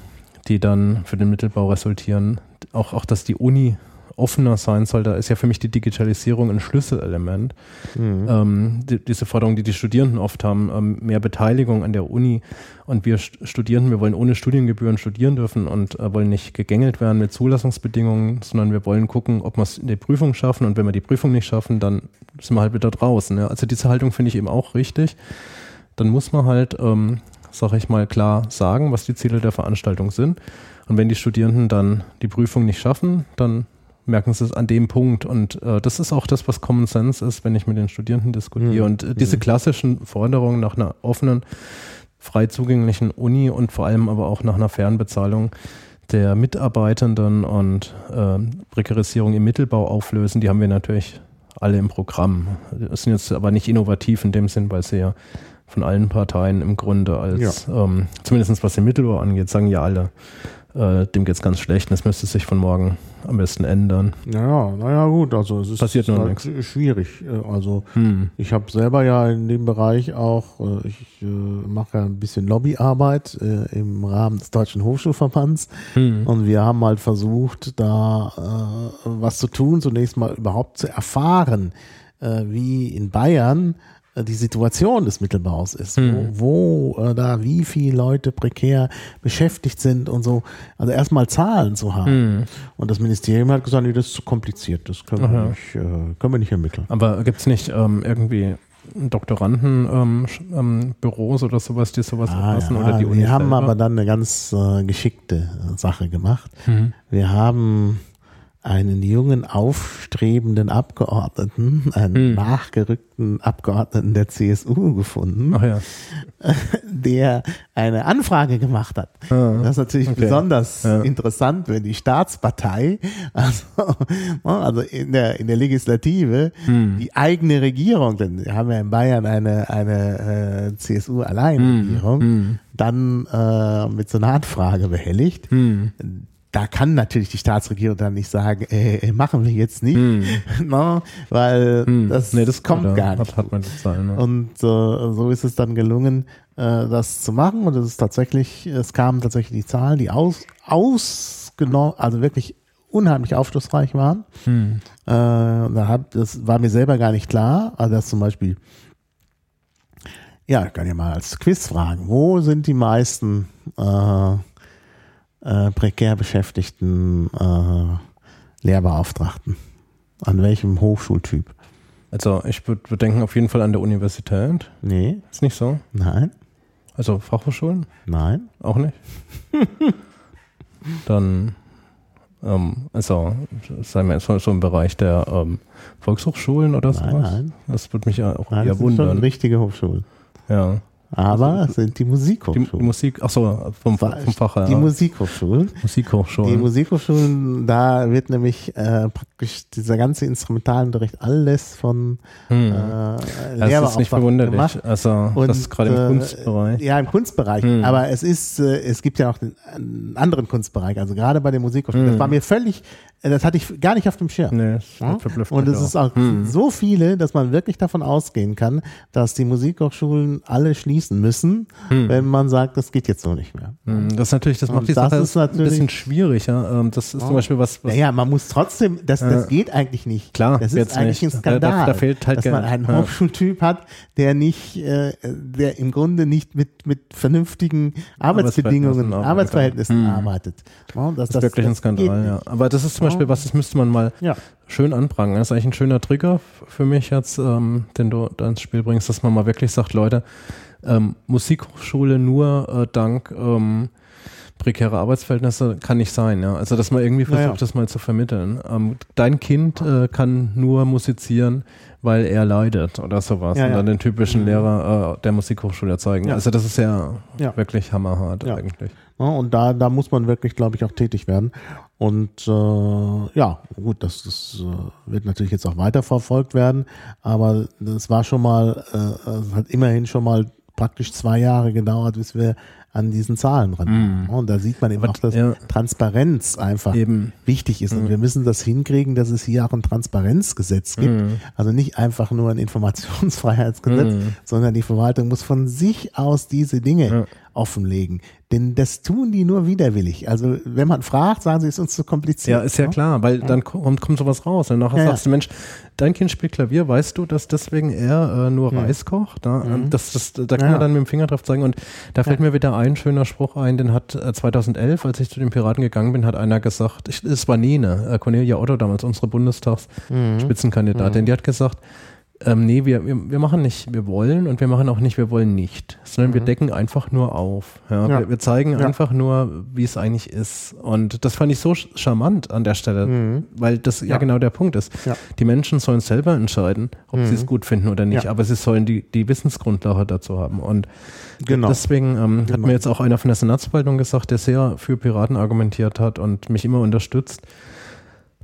die dann für den Mittelbau resultieren. Auch, auch dass die Uni offener sein soll, da ist ja für mich die Digitalisierung ein Schlüsselelement. Mhm. Ähm, die, diese Forderung, die die Studierenden oft haben, ähm, mehr Beteiligung an der Uni und wir Studierenden, wir wollen ohne Studiengebühren studieren dürfen und äh, wollen nicht gegängelt werden mit Zulassungsbedingungen, sondern wir wollen gucken, ob wir es in der Prüfung schaffen und wenn wir die Prüfung nicht schaffen, dann sind wir halt wieder draußen. Ja. Also diese Haltung finde ich eben auch richtig. Dann muss man halt, ähm, sage ich mal, klar sagen, was die Ziele der Veranstaltung sind. Und wenn die Studierenden dann die Prüfung nicht schaffen, dann merken sie es an dem Punkt. Und äh, das ist auch das, was Common Sense ist, wenn ich mit den Studierenden diskutiere. Mhm. Und äh, diese mhm. klassischen Forderungen nach einer offenen, frei zugänglichen Uni und vor allem aber auch nach einer fairen Bezahlung der Mitarbeitenden und äh, Prekarisierung im Mittelbau auflösen, die haben wir natürlich alle im Programm. Das sind jetzt aber nicht innovativ in dem Sinn, weil sie ja von allen Parteien im Grunde als, ja. ähm, zumindest was den Mittelbau angeht, sagen ja alle, äh, dem geht es ganz schlecht und es müsste sich von morgen am besten ändern. Ja, naja, gut, also es ist Passiert nur halt nichts. schwierig. Äh, also hm. ich habe selber ja in dem Bereich auch, äh, ich äh, mache ja ein bisschen Lobbyarbeit im Rahmen des Deutschen Hochschulverbands hm. und wir haben halt versucht, da was zu tun, zunächst mal überhaupt zu erfahren, wie in Bayern die Situation des Mittelbaus ist, mhm. wo, wo äh, da wie viele Leute prekär beschäftigt sind und so. Also erstmal Zahlen zu haben. Mhm. Und das Ministerium hat gesagt, nee, das ist zu kompliziert, das können, wir nicht, äh, können wir nicht ermitteln. Aber gibt es nicht ähm, irgendwie Doktorandenbüros ähm, ähm, oder sowas, die sowas ah, ja, oder die Uni Wir haben aber dann eine ganz äh, geschickte Sache gemacht. Mhm. Wir haben einen jungen, aufstrebenden Abgeordneten, einen hm. nachgerückten Abgeordneten der CSU gefunden, ja. (laughs) der eine Anfrage gemacht hat. Ah, das ist natürlich okay. besonders ja. interessant, wenn die Staatspartei, (laughs) also, also in der, in der Legislative, hm. die eigene Regierung, denn wir haben ja in Bayern eine, eine äh, CSU-Alleinregierung, hm. hm. dann äh, mit so einer Anfrage behelligt hm da kann natürlich die Staatsregierung dann nicht sagen, äh, machen wir jetzt nicht, hm. no, (laughs) ne? weil hm. das, nee, das kommt gar nicht. Hat man Zahl, ne? Und äh, so ist es dann gelungen, äh, das zu machen und es ist tatsächlich, es kamen tatsächlich die Zahlen, die aus, ausgenommen, also wirklich unheimlich aufschlussreich waren. Hm. Äh, da hab, das war mir selber gar nicht klar, also dass zum Beispiel, ja, ich kann ja mal als Quiz fragen, wo sind die meisten äh, äh, prekär beschäftigten äh, Lehrbeauftragten An welchem Hochschultyp? Also ich würde würd denken auf jeden Fall an der Universität. Nee, Ist nicht so? nein, Also Fachhochschulen? nein. Auch nicht? (laughs) Dann, ähm, also sagen wir so, so im Bereich der ähm, Volkshochschulen oder Nein, sowas? nein. Das würde mich ja auch nein eher das sind schon wundern. richtige Hochschulen. Ja. Aber es sind die Musikhochschulen. die Musik, ach so, vom, vom Fach her. Die Musikhochschulen. Die Musikhochschulen. Musikhochschulen, da wird nämlich äh, praktisch dieser ganze Instrumentalunterricht alles von äh, Hm. Das ist nicht verwunderlich. gemacht. Also Und, das ist gerade im äh, Kunstbereich. Ja, im Kunstbereich. Hm. Aber es ist, äh, es gibt ja auch den, einen anderen Kunstbereich. Also gerade bei den Musikhochschulen. Das war mir völlig, äh, das hatte ich gar nicht auf dem Schirm. Hm. Nee, das Ja? verblüfft Und es ist auch so viele, dass man wirklich davon ausgehen kann, dass die Musikhochschulen alle schließen müssen, wenn man sagt, das geht jetzt so nicht mehr. Hm, Das ist natürlich, das Und macht die das Sache ist ein bisschen schwierig. Ja. Ähm, Das ist zum Beispiel was, was Naja, man muss trotzdem, das, das geht eigentlich nicht. Klar, das ist eigentlich nicht. ein Skandal, Da- da- fehlt halt dass man einen Ja. Hochschultyp hat, der nicht, äh, der im Grunde nicht mit, mit vernünftigen Arbeitsbedingungen, Arbeitsverhältnissen Arbeitsverhältnissen arbeitet. arbeitet. Ja, das, das ist wirklich ein Skandal, ja. Aber das ist zum Beispiel was, das müsste man mal Ja. schön anprangern. Das ist eigentlich ein schöner Trigger für mich jetzt, ähm, den du da ins Spiel bringst, dass man mal wirklich sagt, Leute, ähm, Musikhochschule nur äh, dank ähm, prekäre Arbeitsverhältnisse kann nicht sein. Ja? Also dass man irgendwie versucht, Naja. das mal zu vermitteln. Ähm, dein Kind äh, kann nur musizieren, weil er leidet oder sowas. Ja, und dann den typischen Lehrer äh, der Musikhochschule erzeugen. Ja. Also das ist ja, wirklich hammerhart eigentlich. Und da, da muss man wirklich, glaube ich, auch tätig werden. Und äh, ja, gut, das, das äh, wird natürlich jetzt auch weiterverfolgt werden, aber das war schon mal, äh, es hat immerhin schon mal praktisch zwei Jahre gedauert, bis wir an diesen Zahlen ran waren. Und da sieht man eben auch, dass ja. Transparenz einfach Eben. wichtig ist. Und wir müssen das hinkriegen, dass es hier auch ein Transparenzgesetz gibt. Also nicht einfach nur ein Informationsfreiheitsgesetz, sondern die Verwaltung muss von sich aus diese Dinge offenlegen. Denn das tun die nur widerwillig. Also wenn man fragt, sagen sie, es ist uns zu kompliziert. Ja, ist ja klar, weil dann kommt, kommt sowas raus. Und nachher Ja, sagst du, Mensch, dein Kind spielt Klavier, weißt du, dass deswegen er äh, nur Reis kocht? Da, das, das, da kann Ja. man dann mit dem Finger drauf zeigen. Und da fällt mir wieder ein schöner Spruch ein, den hat äh, 2011, als ich zu den Piraten gegangen bin, hat einer gesagt, es war Nene, äh, Cornelia Otto damals, unsere Bundestagsspitzenkandidatin, die hat gesagt, ähm, nee, wir, wir, wir machen nicht, wir wollen und wir machen auch nicht, wir wollen nicht, sondern wir decken einfach nur auf. Ja, Ja. Wir, wir zeigen Ja. einfach nur, wie es eigentlich ist. Und das fand ich so charmant an der Stelle, weil das ja, Ja. genau der Punkt ist. Die Menschen sollen selber entscheiden, ob sie es gut finden oder nicht, aber sie sollen die, die Wissensgrundlage dazu haben. Und Genau. deswegen ähm, hat Genau. mir jetzt auch einer von der Senatsverwaltung gesagt, der sehr für Piraten argumentiert hat und mich immer unterstützt.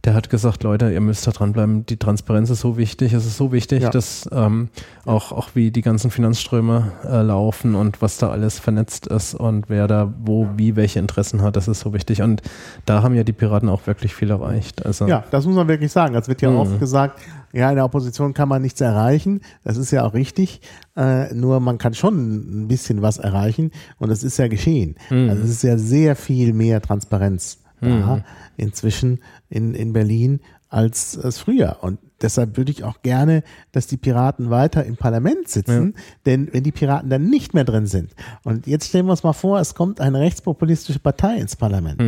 Der hat gesagt, Leute, ihr müsst da dranbleiben, die Transparenz ist so wichtig, es ist so wichtig, Ja. dass ähm, auch, auch wie die ganzen Finanzströme äh, laufen und was da alles vernetzt ist und wer da wo, wie, welche Interessen hat, das ist so wichtig. Und da haben ja die Piraten auch wirklich viel erreicht. Also, Ja, das muss man wirklich sagen. Es wird ja oft gesagt, ja, in der Opposition kann man nichts erreichen. Das ist ja auch richtig. Äh, nur man kann schon ein bisschen was erreichen und es ist ja geschehen. Also es ist ja sehr viel mehr Transparenz da inzwischen in, in Berlin als es früher. Und deshalb würde ich auch gerne, dass die Piraten weiter im Parlament sitzen, denn wenn die Piraten dann nicht mehr drin sind und jetzt stellen wir uns mal vor, es kommt eine rechtspopulistische Partei ins Parlament.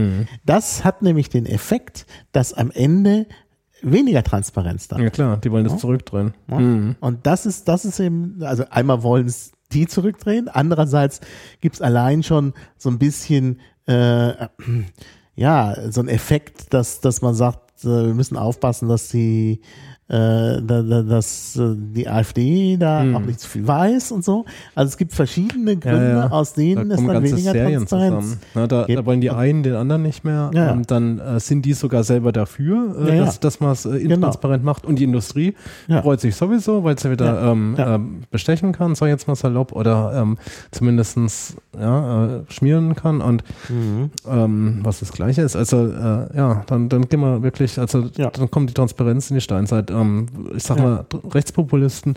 Das hat nämlich den Effekt, dass am Ende weniger Transparenz da ist. ja klar, die wollen das zurückdrehen. Ja? Und das ist, das ist eben, also einmal wollen es die zurückdrehen, andererseits gibt es allein schon so ein bisschen, äh, ja, so ein Effekt, dass, dass man sagt, äh, wir müssen aufpassen, dass die äh, da, da, dass äh, die AfD da auch nicht zu viel weiß und so. Also es gibt verschiedene Gründe, aus da denen es kommen dann weniger Serien Transparenz. Na, da, gibt. da wollen die einen den anderen nicht mehr. Ja, ja. Und dann äh, sind die sogar selber dafür, äh, Ja, ja. dass, dass man es äh, Genau. intransparent macht. Und die Industrie Ja. freut sich sowieso, weil sie wieder Ja, ähm, ja. ähm, bestechen kann, sag jetzt mal salopp, oder ähm, zumindestens ja, äh, schmieren kann. Und Mhm. ähm, was das Gleiche ist. Also ja, dann, dann gehen wir wirklich, also Ja. dann kommt die Transparenz in die Steinzeit. Ähm, ich sag Ja. mal, Rechtspopulisten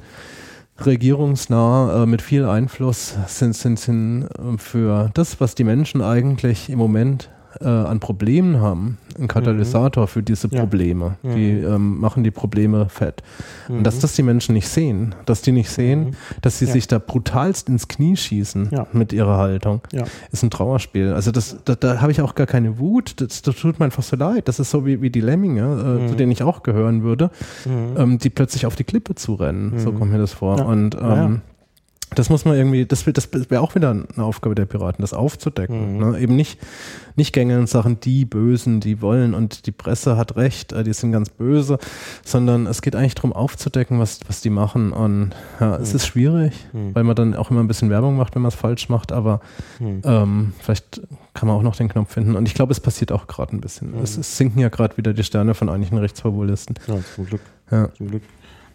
regierungsnah äh, mit viel Einfluss sind, sind, sind äh, für das, was die Menschen eigentlich im Moment äh, an Problemen haben, ein Katalysator mhm. für diese Probleme. Ja. Die mhm. ähm, machen die Probleme fett. Mhm. Und dass das die Menschen nicht sehen, dass die nicht sehen, mhm. dass sie ja. sich da brutalst ins Knie schießen ja. mit ihrer Haltung, ist ein Trauerspiel. Also das, da, da habe ich auch gar keine Wut. Das, das, tut mir einfach so leid. Das ist so wie, wie die Lemminge, äh, zu mhm. denen ich auch gehören würde, mhm. ähm, die plötzlich auf die Klippe zu rennen. So kommt mir das vor. Und ähm, das muss man irgendwie, das, das wäre auch wieder eine Aufgabe der Piraten, das aufzudecken. Mhm. Ne? Eben nicht, nicht gängeln Sachen, die Bösen, die wollen und die Presse hat recht, äh, die sind ganz böse, sondern es geht eigentlich darum aufzudecken, was, was die machen. Und ja, mhm. es ist schwierig, mhm. weil man dann auch immer ein bisschen Werbung macht, wenn man es falsch macht, aber mhm. ähm, vielleicht kann man auch noch den Knopf finden. Und ich glaube, es passiert auch gerade ein bisschen. Es, mhm. es, sinken ja gerade wieder die Sterne von einigen Rechtspopulisten. Ja, zum Glück. Ja. Zum Glück.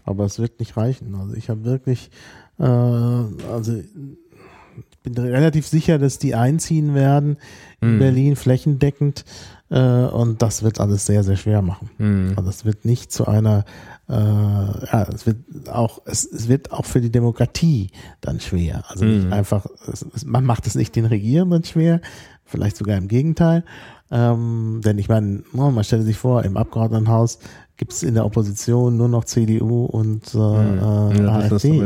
Aber es wird nicht reichen. Also ich habe wirklich äh, also ich bin relativ sicher, dass die einziehen werden in mm. Berlin flächendeckend äh, und das wird alles sehr, sehr schwer machen. Mm. Also es wird nicht zu einer, äh, ja, es wird auch, es, es wird auch für die Demokratie dann schwer. Also mm. nicht einfach, es, man macht es nicht den Regierenden schwer, vielleicht sogar im Gegenteil. Ähm, denn ich meine, man stelle sich vor, im Abgeordnetenhaus gibt es in der Opposition nur noch CDU und äh, hm. ja, AfD,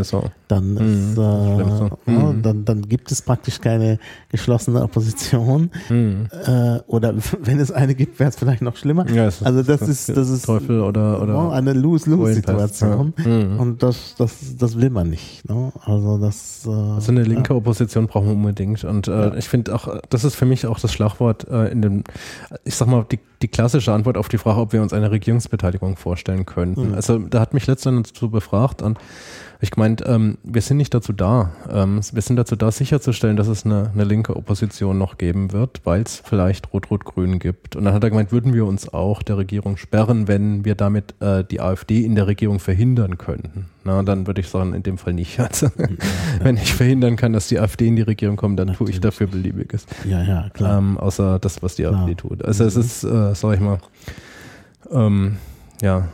dann, hm. ist, äh, hm. dann, dann gibt es praktisch keine geschlossene Opposition. Hm. Äh, oder (laughs) wenn es eine gibt, wäre es vielleicht noch schlimmer. Ja, ist, also das, das ist das ist Teufel oder, oder eine Lose-Lose-Situation. Ja. Hm. Und das, das, das will man nicht. Ne? Also das. Äh, also eine linke Opposition brauchen wir unbedingt. Und äh, ich finde auch, das ist für mich auch das Schlagwort äh, in dem, ich sag mal, die die klassische Antwort auf die Frage, ob wir uns eine Regierungsbeteiligung vorstellen könnten. Mhm. Also da hat mich letztendlich dazu befragt und ich gemeint, ähm, wir sind nicht dazu da. Ähm, wir sind dazu da, sicherzustellen, dass es eine, eine linke Opposition noch geben wird, weil es vielleicht Rot-Rot-Grün gibt. Und dann hat er gemeint, würden wir uns auch der Regierung sperren, wenn wir damit äh, die AfD in der Regierung verhindern könnten. Na, dann würde ich sagen, in dem Fall nicht. (laughs) Also, ja, ja. wenn ich verhindern kann, dass die AfD in die Regierung kommt, dann Natürlich. tue ich dafür Beliebiges. Ja, ja, klar. Ähm, außer das, was die klar. AfD tut. Also mhm. es ist, äh, sag ich mal, ähm, ja,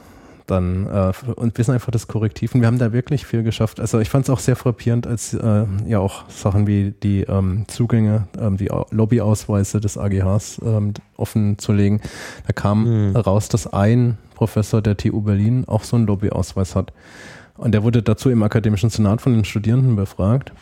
dann äh, und wir sind einfach das Korrektiv und wir haben da wirklich viel geschafft. Also ich fand es auch sehr frappierend, als äh, ja auch Sachen wie die ähm, Zugänge, ähm, die Lobbyausweise des AGHs ähm, offen zu legen. Da kam mhm. raus, dass ein Professor der TU Berlin auch so einen Lobbyausweis hat. Und der wurde dazu im akademischen Senat von den Studierenden befragt.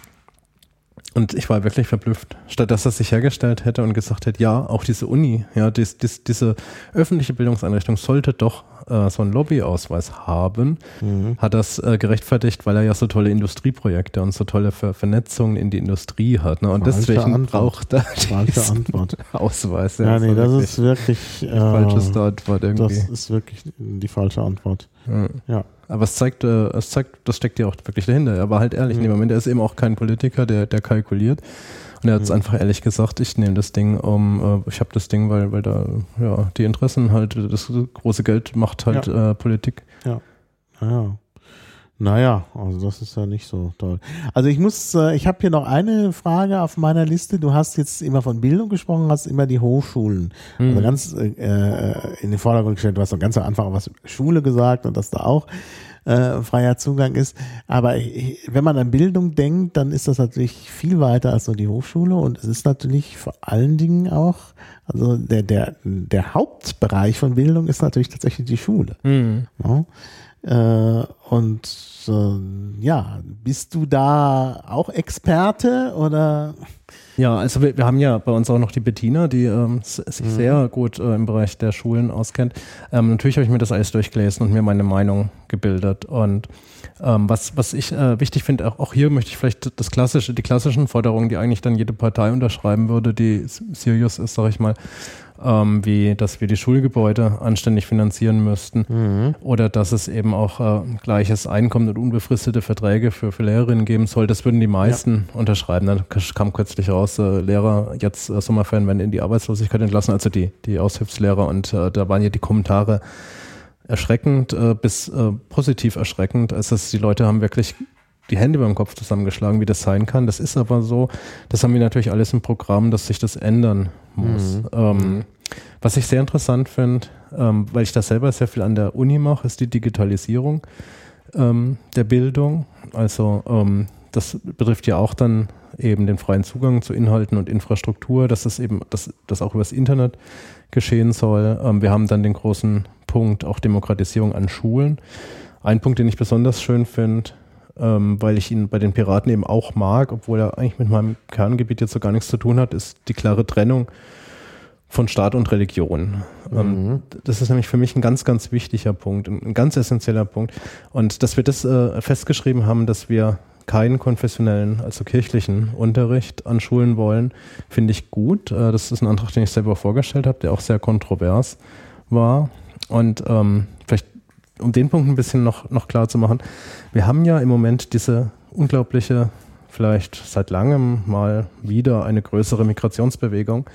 Und ich war wirklich verblüfft. Statt dass er sich hergestellt hätte und gesagt hätte, ja, auch diese Uni, ja, dies, dies, diese öffentliche Bildungseinrichtung sollte doch äh, so einen Lobbyausweis haben, mhm. hat das äh, gerechtfertigt, weil er ja so tolle Industrieprojekte und so tolle Ver Vernetzungen in die Industrie hat. Ne? Und falsche deswegen Antwort. braucht er diesen Antwort. Ausweis. Ja, ja nee, das ist wirklich äh, falsche Antwort irgendwie. Das ist wirklich die falsche Antwort. ja. ja. Aber es zeigt, äh, es zeigt, das steckt ja auch wirklich dahinter. Er war halt ehrlich mhm. in dem Moment. Er ist eben auch kein Politiker, der, der kalkuliert. Und er hat es mhm. einfach ehrlich gesagt, ich nehme das Ding um, äh, ich habe das Ding, weil, weil da, ja, die Interessen halt, das große Geld macht halt ja. äh, Politik. Ja. Ja. Naja, also das ist ja nicht so toll. Also ich muss, äh, ich habe hier noch eine Frage auf meiner Liste. Du hast jetzt immer von Bildung gesprochen, hast immer die Hochschulen mhm. also ganz äh, äh, in den Vordergrund gestellt. Du hast doch ganz am Anfang was Schule gesagt und dass da auch äh, freier Zugang ist. Aber ich, wenn man an Bildung denkt, dann ist das natürlich viel weiter als nur die Hochschule und es ist natürlich vor allen Dingen auch, also der, der, der Hauptbereich von Bildung ist natürlich tatsächlich die Schule. Mhm. Ja? Äh, und äh, ja, bist du da auch Experte oder? Ja, also wir, wir haben ja bei uns auch noch die Bettina, die ähm, sich mhm. sehr gut äh, im Bereich der Schulen auskennt. Ähm, natürlich habe ich mir das alles durchgelesen und mir meine Meinung gebildet. Und ähm, was, was ich äh, wichtig finde, auch, auch, hier möchte ich vielleicht das klassische, die klassischen Forderungen, die eigentlich dann jede Partei unterschreiben würde, die serious ist, sage ich mal, ähm, wie dass wir die Schulgebäude anständig finanzieren müssten mhm. oder dass es eben auch äh, gleiches Einkommen und unbefristete Verträge für, für Lehrerinnen geben soll. Das würden die meisten ja. unterschreiben. Dann kam kürzlich raus, äh, Lehrer jetzt äh, Sommerferien werden in die Arbeitslosigkeit entlassen, also die, die Aushilfslehrer und äh, da waren ja die Kommentare erschreckend äh, bis äh, positiv erschreckend. Also die Leute haben wirklich die Hände beim Kopf zusammengeschlagen, wie das sein kann. Das ist aber so, das haben wir natürlich alles im Programm, dass sich das ändern muss. Mhm. Ähm, was ich sehr interessant finde, ähm, weil ich das selber sehr viel an der Uni mache, ist die Digitalisierung ähm, der Bildung. Also ähm, das betrifft ja auch dann eben den freien Zugang zu Inhalten und Infrastruktur, dass das eben, dass das auch übers Internet geschehen soll. Ähm, wir haben dann den großen Punkt auch Demokratisierung an Schulen. Ein Punkt, den ich besonders schön finde, ähm, weil ich ihn bei den Piraten eben auch mag, obwohl er eigentlich mit meinem Kerngebiet jetzt so gar nichts zu tun hat, ist die klare Trennung von Staat und Religion. Ähm, mhm. Das ist nämlich für mich ein ganz, ganz wichtiger Punkt, ein ganz essentieller Punkt. Und dass wir das äh, festgeschrieben haben, dass wir keinen konfessionellen, also kirchlichen Unterricht an Schulen wollen, finde ich gut. Äh, das ist ein Antrag, den ich selber vorgestellt habe, der auch sehr kontrovers war. Und ähm, vielleicht, um den Punkt ein bisschen noch, noch klar zu machen, wir haben ja im Moment diese unglaubliche, vielleicht seit langem mal wieder eine größere Migrationsbewegung.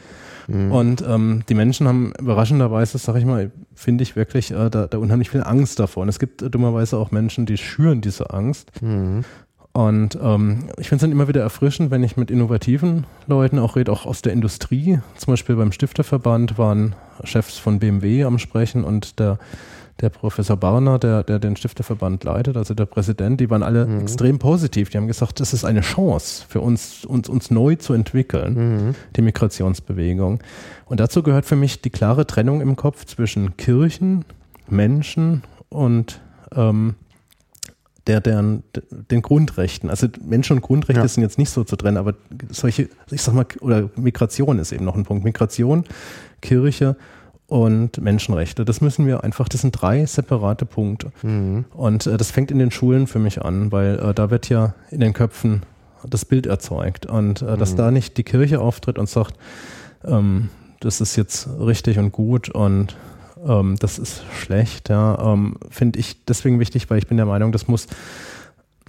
Mhm. Und ähm, die Menschen haben überraschenderweise, sag ich mal, finde ich wirklich äh, da, da, unheimlich viel Angst davor. Und es gibt äh, dummerweise auch Menschen, die schüren diese Angst. Mhm. Und ähm, ich finde es dann immer wieder erfrischend, wenn ich mit innovativen Leuten auch rede, auch aus der Industrie. Zum Beispiel beim Stifterverband waren Chefs von BMW am Sprechen und der, der Professor Barner, der, der den Stifterverband leitet, also der Präsident, die waren alle mhm. extrem positiv. Die haben gesagt, das ist eine Chance für uns, uns, uns neu zu entwickeln, mhm. die Migrationsbewegung. Und dazu gehört für mich die klare Trennung im Kopf zwischen Kirchen, Menschen und ähm, der, deren, den Grundrechten. Also Menschen- und Grundrechte ja. sind jetzt nicht so zu trennen, aber solche, ich sag mal, oder Migration ist eben noch ein Punkt. Migration, Kirche und Menschenrechte. Das müssen wir einfach, das sind drei separate Punkte. Mhm. Und äh, das fängt in den Schulen für mich an, weil äh, da wird ja in den Köpfen das Bild erzeugt. Und äh, dass mhm. da nicht die Kirche auftritt und sagt, ähm, das ist jetzt richtig und gut und ähm, das ist schlecht, ja, ähm, finde ich deswegen wichtig, weil ich bin der Meinung, das muss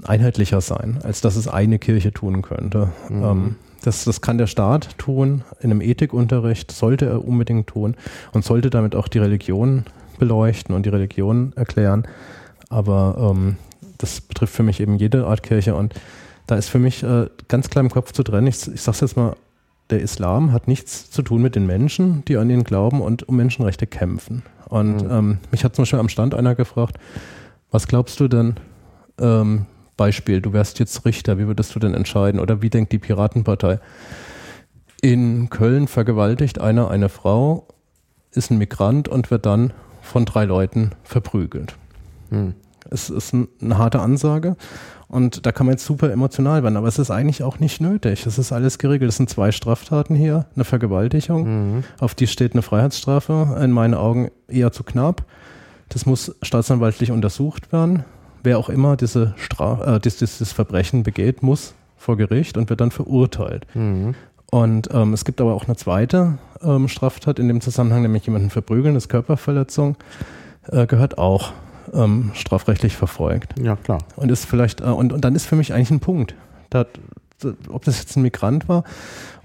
einheitlicher sein, als dass es eine Kirche tun könnte. Mhm. Das, das kann der Staat tun, in einem Ethikunterricht sollte er unbedingt tun und sollte damit auch die Religion beleuchten und die Religion erklären. Aber ähm, das betrifft für mich eben jede Art Kirche und da ist für mich äh, ganz klar im Kopf zu trennen. Ich, ich sage es jetzt mal der Islam hat nichts zu tun mit den Menschen, die an ihn glauben und um Menschenrechte kämpfen. Und mhm. ähm, mich hat zum Beispiel am Stand einer gefragt, was glaubst du denn, ähm, Beispiel, du wärst jetzt Richter, wie würdest du denn entscheiden? Oder wie denkt die Piratenpartei? In Köln vergewaltigt einer eine Frau, ist ein Migrant und wird dann von drei Leuten verprügelt. Mhm. Es ist eine harte Ansage. Und da kann man jetzt super emotional werden, aber es ist eigentlich auch nicht nötig. Es ist alles geregelt. Es sind zwei Straftaten hier, eine Vergewaltigung, mhm. auf die steht eine Freiheitsstrafe, in meinen Augen eher zu knapp. Das muss staatsanwaltlich untersucht werden. Wer auch immer diese Stra äh, dieses, dieses Verbrechen begeht, muss vor Gericht und wird dann verurteilt. Mhm. Und ähm, es gibt aber auch eine zweite ähm, Straftat in dem Zusammenhang, nämlich jemanden verprügeln, das Körperverletzung, äh, gehört auch ähm, strafrechtlich verfolgt. Ja, klar. Und ist vielleicht, äh, und, und dann ist für mich eigentlich ein Punkt. Da, ob das jetzt ein Migrant war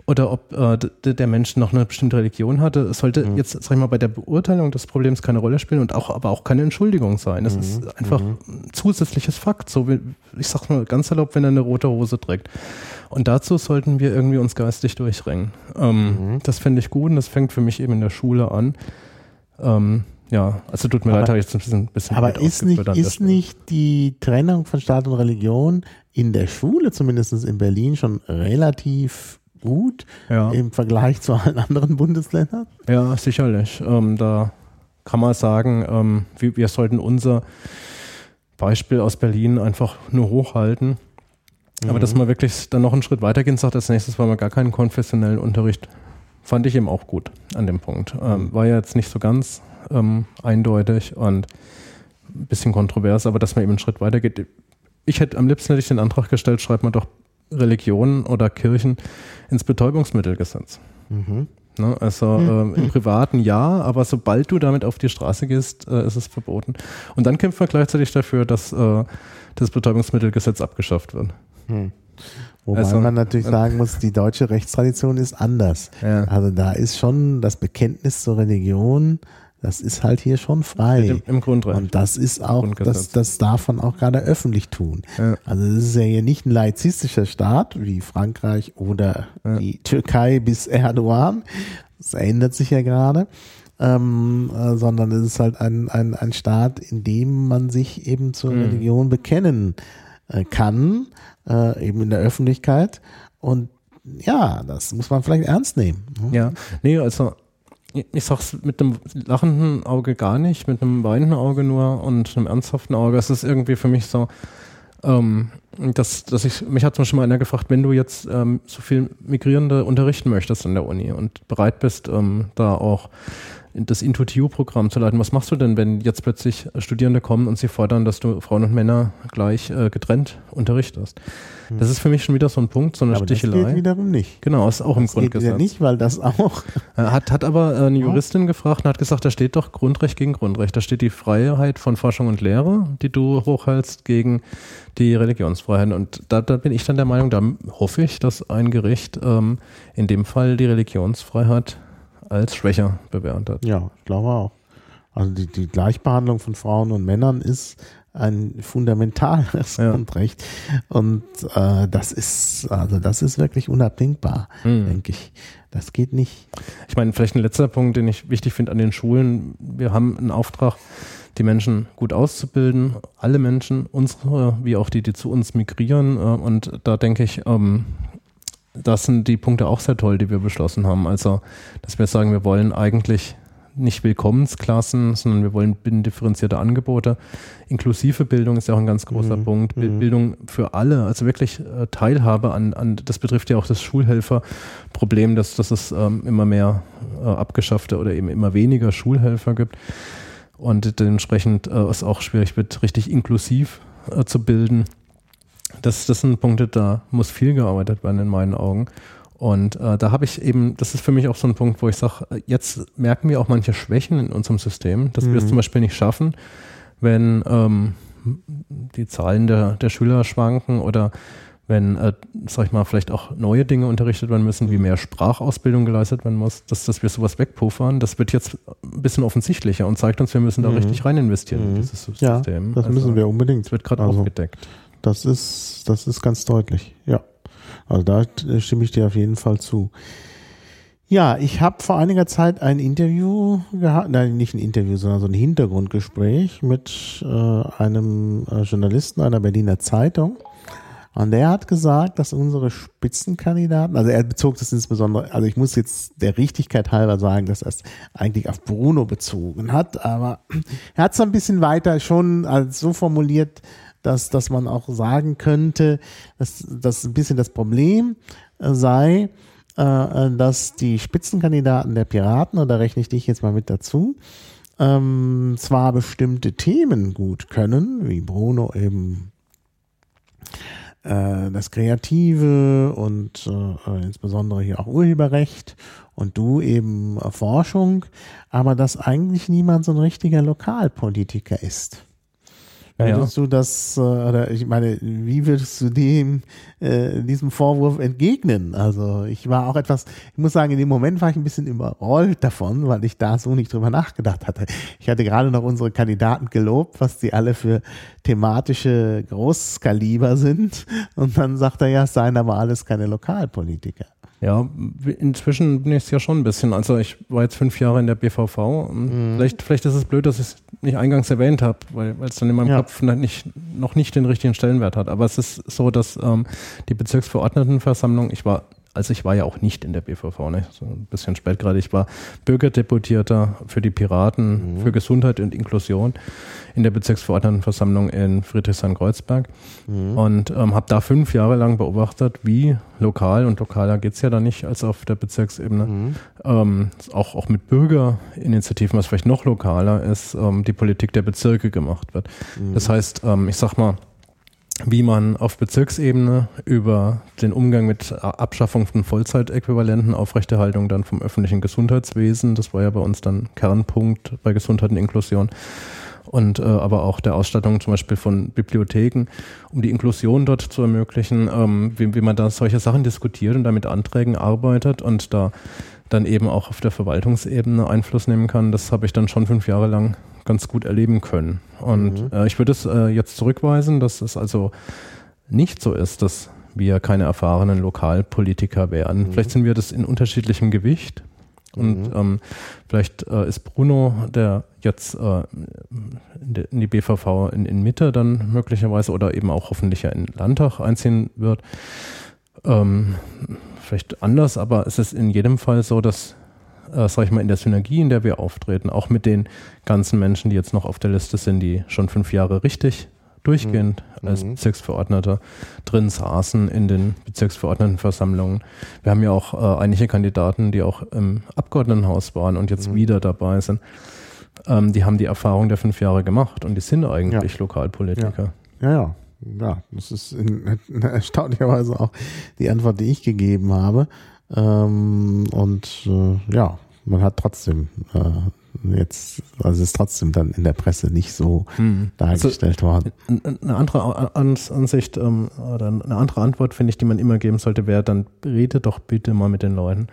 oder ob äh, der Mensch noch eine bestimmte Religion hatte, sollte mhm. jetzt, sag ich mal, bei der Beurteilung des Problems keine Rolle spielen und auch, aber auch keine Entschuldigung sein. Das mhm. ist einfach mhm. ein zusätzliches Fakt. So wie, ich sag mal ganz erlaubt, wenn er eine rote Hose trägt. Und dazu sollten wir irgendwie uns geistig durchringen. Ähm, mhm. Das fände ich gut und das fängt für mich eben in der Schule an. Ähm, ja, also tut mir aber, leid, habe ich jetzt ein bisschen, bisschen Aber ist nicht, ist nicht die Trennung von Staat und Religion in der Schule, zumindest in Berlin, schon relativ gut ja. im Vergleich zu allen anderen Bundesländern? Ja, sicherlich. Ähm, da kann man sagen, ähm, wir, wir, sollten unser Beispiel aus Berlin einfach nur hochhalten. Mhm. Aber dass man wirklich dann noch einen Schritt weitergehen sagt, als nächstes wollen wir gar keinen konfessionellen Unterricht, fand ich eben auch gut an dem Punkt. Ähm, war ja jetzt nicht so ganz ähm, eindeutig und ein bisschen kontrovers, aber dass man eben einen Schritt weiter geht. Ich hätte am liebsten hätte ich den Antrag gestellt, schreibt man doch Religionen oder Kirchen ins Betäubungsmittelgesetz. Mhm. Ne, also mhm. äh, im Privaten ja, aber sobald du damit auf die Straße gehst, äh, ist es verboten. Und dann kämpft man gleichzeitig dafür, dass äh, das Betäubungsmittelgesetz abgeschafft wird. Mhm. Wobei also, man natürlich sagen muss, die deutsche Rechtstradition ist anders. Ja. Also da ist schon das Bekenntnis zur Religion das ist halt hier schon frei. Im, im Grundrecht. Und das ist auch, das, das darf man auch gerade öffentlich tun. Ja. Also das ist ja hier nicht ein laizistischer Staat wie Frankreich oder ja. die Türkei bis Erdogan. Das ändert sich ja gerade. Ähm, äh, sondern es ist halt ein, ein, ein Staat, in dem man sich eben zur mhm. Religion bekennen äh, kann, äh, eben in der Öffentlichkeit. Und ja, das muss man vielleicht ernst nehmen. Ne? Ja, nee, also ich sag's mit einem lachenden Auge gar nicht, mit einem weinenden Auge nur und einem ernsthaften Auge. Es ist irgendwie für mich so, ähm, dass, dass ich, mich hat zum Beispiel mal einer gefragt, wenn du jetzt ähm, so viel Migrierende unterrichten möchtest an der Uni und bereit bist, ähm, da auch das Intuitiv-Programm zu leiten. Was machst du denn, wenn jetzt plötzlich Studierende kommen und sie fordern, dass du Frauen und Männer gleich äh, getrennt unterrichtest? Das ist für mich schon wieder so ein Punkt, so eine aber Stichelei. Das geht wiederum nicht. Genau, ist auch das im Grundgesetz. Geht ja nicht, weil das auch. (laughs) Hat, hat aber äh, eine Juristin ja. gefragt und hat gesagt, da steht doch Grundrecht gegen Grundrecht. Da steht die Freiheit von Forschung und Lehre, die du hochhältst, gegen die Religionsfreiheit. Und da, da bin ich dann der Meinung, da hoffe ich, dass ein Gericht ähm, in dem Fall die Religionsfreiheit als schwächer bewertet. Ja, ich glaube auch. Also die, die Gleichbehandlung von Frauen und Männern ist ein fundamentales ja. Grundrecht. Und äh, das ist, also das ist wirklich unabdingbar, hm. denke ich. Das geht nicht. Ich meine, vielleicht ein letzter Punkt, den ich wichtig finde an den Schulen. Wir haben einen Auftrag, die Menschen gut auszubilden, alle Menschen, unsere wie auch die, die zu uns migrieren. Äh, und da denke ich, ähm, das sind die Punkte auch sehr toll, die wir beschlossen haben. Also, dass wir sagen, wir wollen eigentlich nicht Willkommensklassen, sondern wir wollen differenzierte Angebote. Inklusive Bildung ist ja auch ein ganz großer mhm. Punkt. Mhm. Bildung für alle, also wirklich äh, Teilhabe an, an, das betrifft ja auch das Schulhelferproblem, dass, dass es ähm, immer mehr äh, abgeschaffte oder eben immer weniger Schulhelfer gibt. Und dementsprechend äh, es auch schwierig wird, richtig inklusiv äh, zu bilden. Das, das sind Punkte, da muss viel gearbeitet werden in meinen Augen. Und äh, da habe ich eben, das ist für mich auch so ein Punkt, wo ich sage, äh, jetzt merken wir auch manche Schwächen in unserem System, dass mhm. wir es zum Beispiel nicht schaffen, wenn ähm, die Zahlen der, der Schüler schwanken oder wenn, äh, sag ich mal, vielleicht auch neue Dinge unterrichtet werden müssen, wie mehr Sprachausbildung geleistet werden muss, dass, dass wir sowas wegpuffern, das wird jetzt ein bisschen offensichtlicher und zeigt uns, wir müssen da mhm. richtig rein investieren mhm. in dieses System. Ja, das also, müssen wir unbedingt. Das wird gerade also, aufgedeckt. Das ist, das ist ganz deutlich, ja. Also da stimme ich dir auf jeden Fall zu. Ja, ich habe vor einiger Zeit ein Interview gehabt, nein, nicht ein Interview, sondern so ein Hintergrundgespräch mit äh, einem äh, Journalisten einer Berliner Zeitung. Und der hat gesagt, dass unsere Spitzenkandidaten, also er bezog das insbesondere, also ich muss jetzt der Richtigkeit halber sagen, dass er es eigentlich auf Bruno bezogen hat, aber er hat es ein bisschen weiter schon als so formuliert, dass, dass man auch sagen könnte, dass das ein bisschen das Problem äh, sei, äh, dass die Spitzenkandidaten der Piraten, und da rechne ich dich jetzt mal mit dazu, ähm, zwar bestimmte Themen gut können, wie Bruno eben äh, das Kreative und äh, insbesondere hier auch Urheberrecht und du eben Forschung, aber dass eigentlich niemand so ein richtiger Lokalpolitiker ist. Würdest ja. du das, äh, oder ich meine, wie würdest du dem, äh, diesem Vorwurf entgegnen? Also ich war auch etwas, ich muss sagen, in dem Moment war ich ein bisschen überrollt davon, weil ich da so nicht drüber nachgedacht hatte. Ich hatte gerade noch unsere Kandidaten gelobt, was die alle für thematische Großskaliber sind. Und dann sagt er ja, seien aber alles keine Lokalpolitiker. Ja, inzwischen bin ich es ja schon ein bisschen. Also ich war jetzt fünf Jahre in der BVV. Mhm. Vielleicht, vielleicht ist es blöd, dass ich es nicht eingangs erwähnt habe, weil es dann in meinem ja. Kopf nicht, noch nicht den richtigen Stellenwert hat. Aber es ist so, dass ähm, die Bezirksverordnetenversammlung, ich war also ich war ja auch nicht in der BVV, ne? so ein bisschen spät gerade. Ich war Bürgerdeputierter für die Piraten, mhm. für Gesundheit und Inklusion in der Bezirksverordnetenversammlung in Friedrichshain-Kreuzberg mhm. und ähm, habe da fünf Jahre lang beobachtet, wie lokal, und lokaler geht es ja da nicht als auf der Bezirksebene, mhm. ähm, auch, auch mit Bürgerinitiativen, was vielleicht noch lokaler ist, ähm, die Politik der Bezirke gemacht wird. Mhm. Das heißt, ähm, ich sag mal, wie man auf Bezirksebene über den Umgang mit Abschaffung von Vollzeitäquivalenten, Aufrechterhaltung dann vom öffentlichen Gesundheitswesen, das war ja bei uns dann Kernpunkt bei Gesundheit und Inklusion, und äh, aber auch der Ausstattung zum Beispiel von Bibliotheken, um die Inklusion dort zu ermöglichen, ähm, wie, wie man da solche Sachen diskutiert und damit Anträgen arbeitet und da dann eben auch auf der Verwaltungsebene Einfluss nehmen kann. Das habe ich dann schon fünf Jahre lang ganz gut erleben können. Und mhm. äh, ich würde es äh, jetzt zurückweisen, dass es also nicht so ist, dass wir keine erfahrenen Lokalpolitiker wären. Mhm. Vielleicht sind wir das in unterschiedlichem Gewicht. Und ähm, vielleicht äh, ist Bruno, der jetzt äh, in die BVV in, in Mitte dann möglicherweise oder eben auch hoffentlich ja in Landtag einziehen wird, ähm, vielleicht anders, aber es ist in jedem Fall so, dass, äh, sag ich mal, in der Synergie, in der wir auftreten, auch mit den ganzen Menschen, die jetzt noch auf der Liste sind, die schon fünf Jahre richtig durchgehend mhm. als Bezirksverordneter drin saßen in den Bezirksverordnetenversammlungen. Wir haben ja auch äh, einige Kandidaten, die auch im Abgeordnetenhaus waren und jetzt mhm. wieder dabei sind. Ähm, die haben die Erfahrung der fünf Jahre gemacht und die sind eigentlich ja. Lokalpolitiker. Ja, ja. ja. ja das ist in, in (laughs) erstaunlicherweise auch die Antwort, die ich gegeben habe. Ähm, und äh, ja, man hat trotzdem äh, jetzt, also ist trotzdem dann in der Presse nicht so hm. dargestellt also, worden. Eine andere Ansicht ähm, oder eine andere Antwort, finde ich, die man immer geben sollte, wäre dann, rede doch bitte mal mit den Leuten.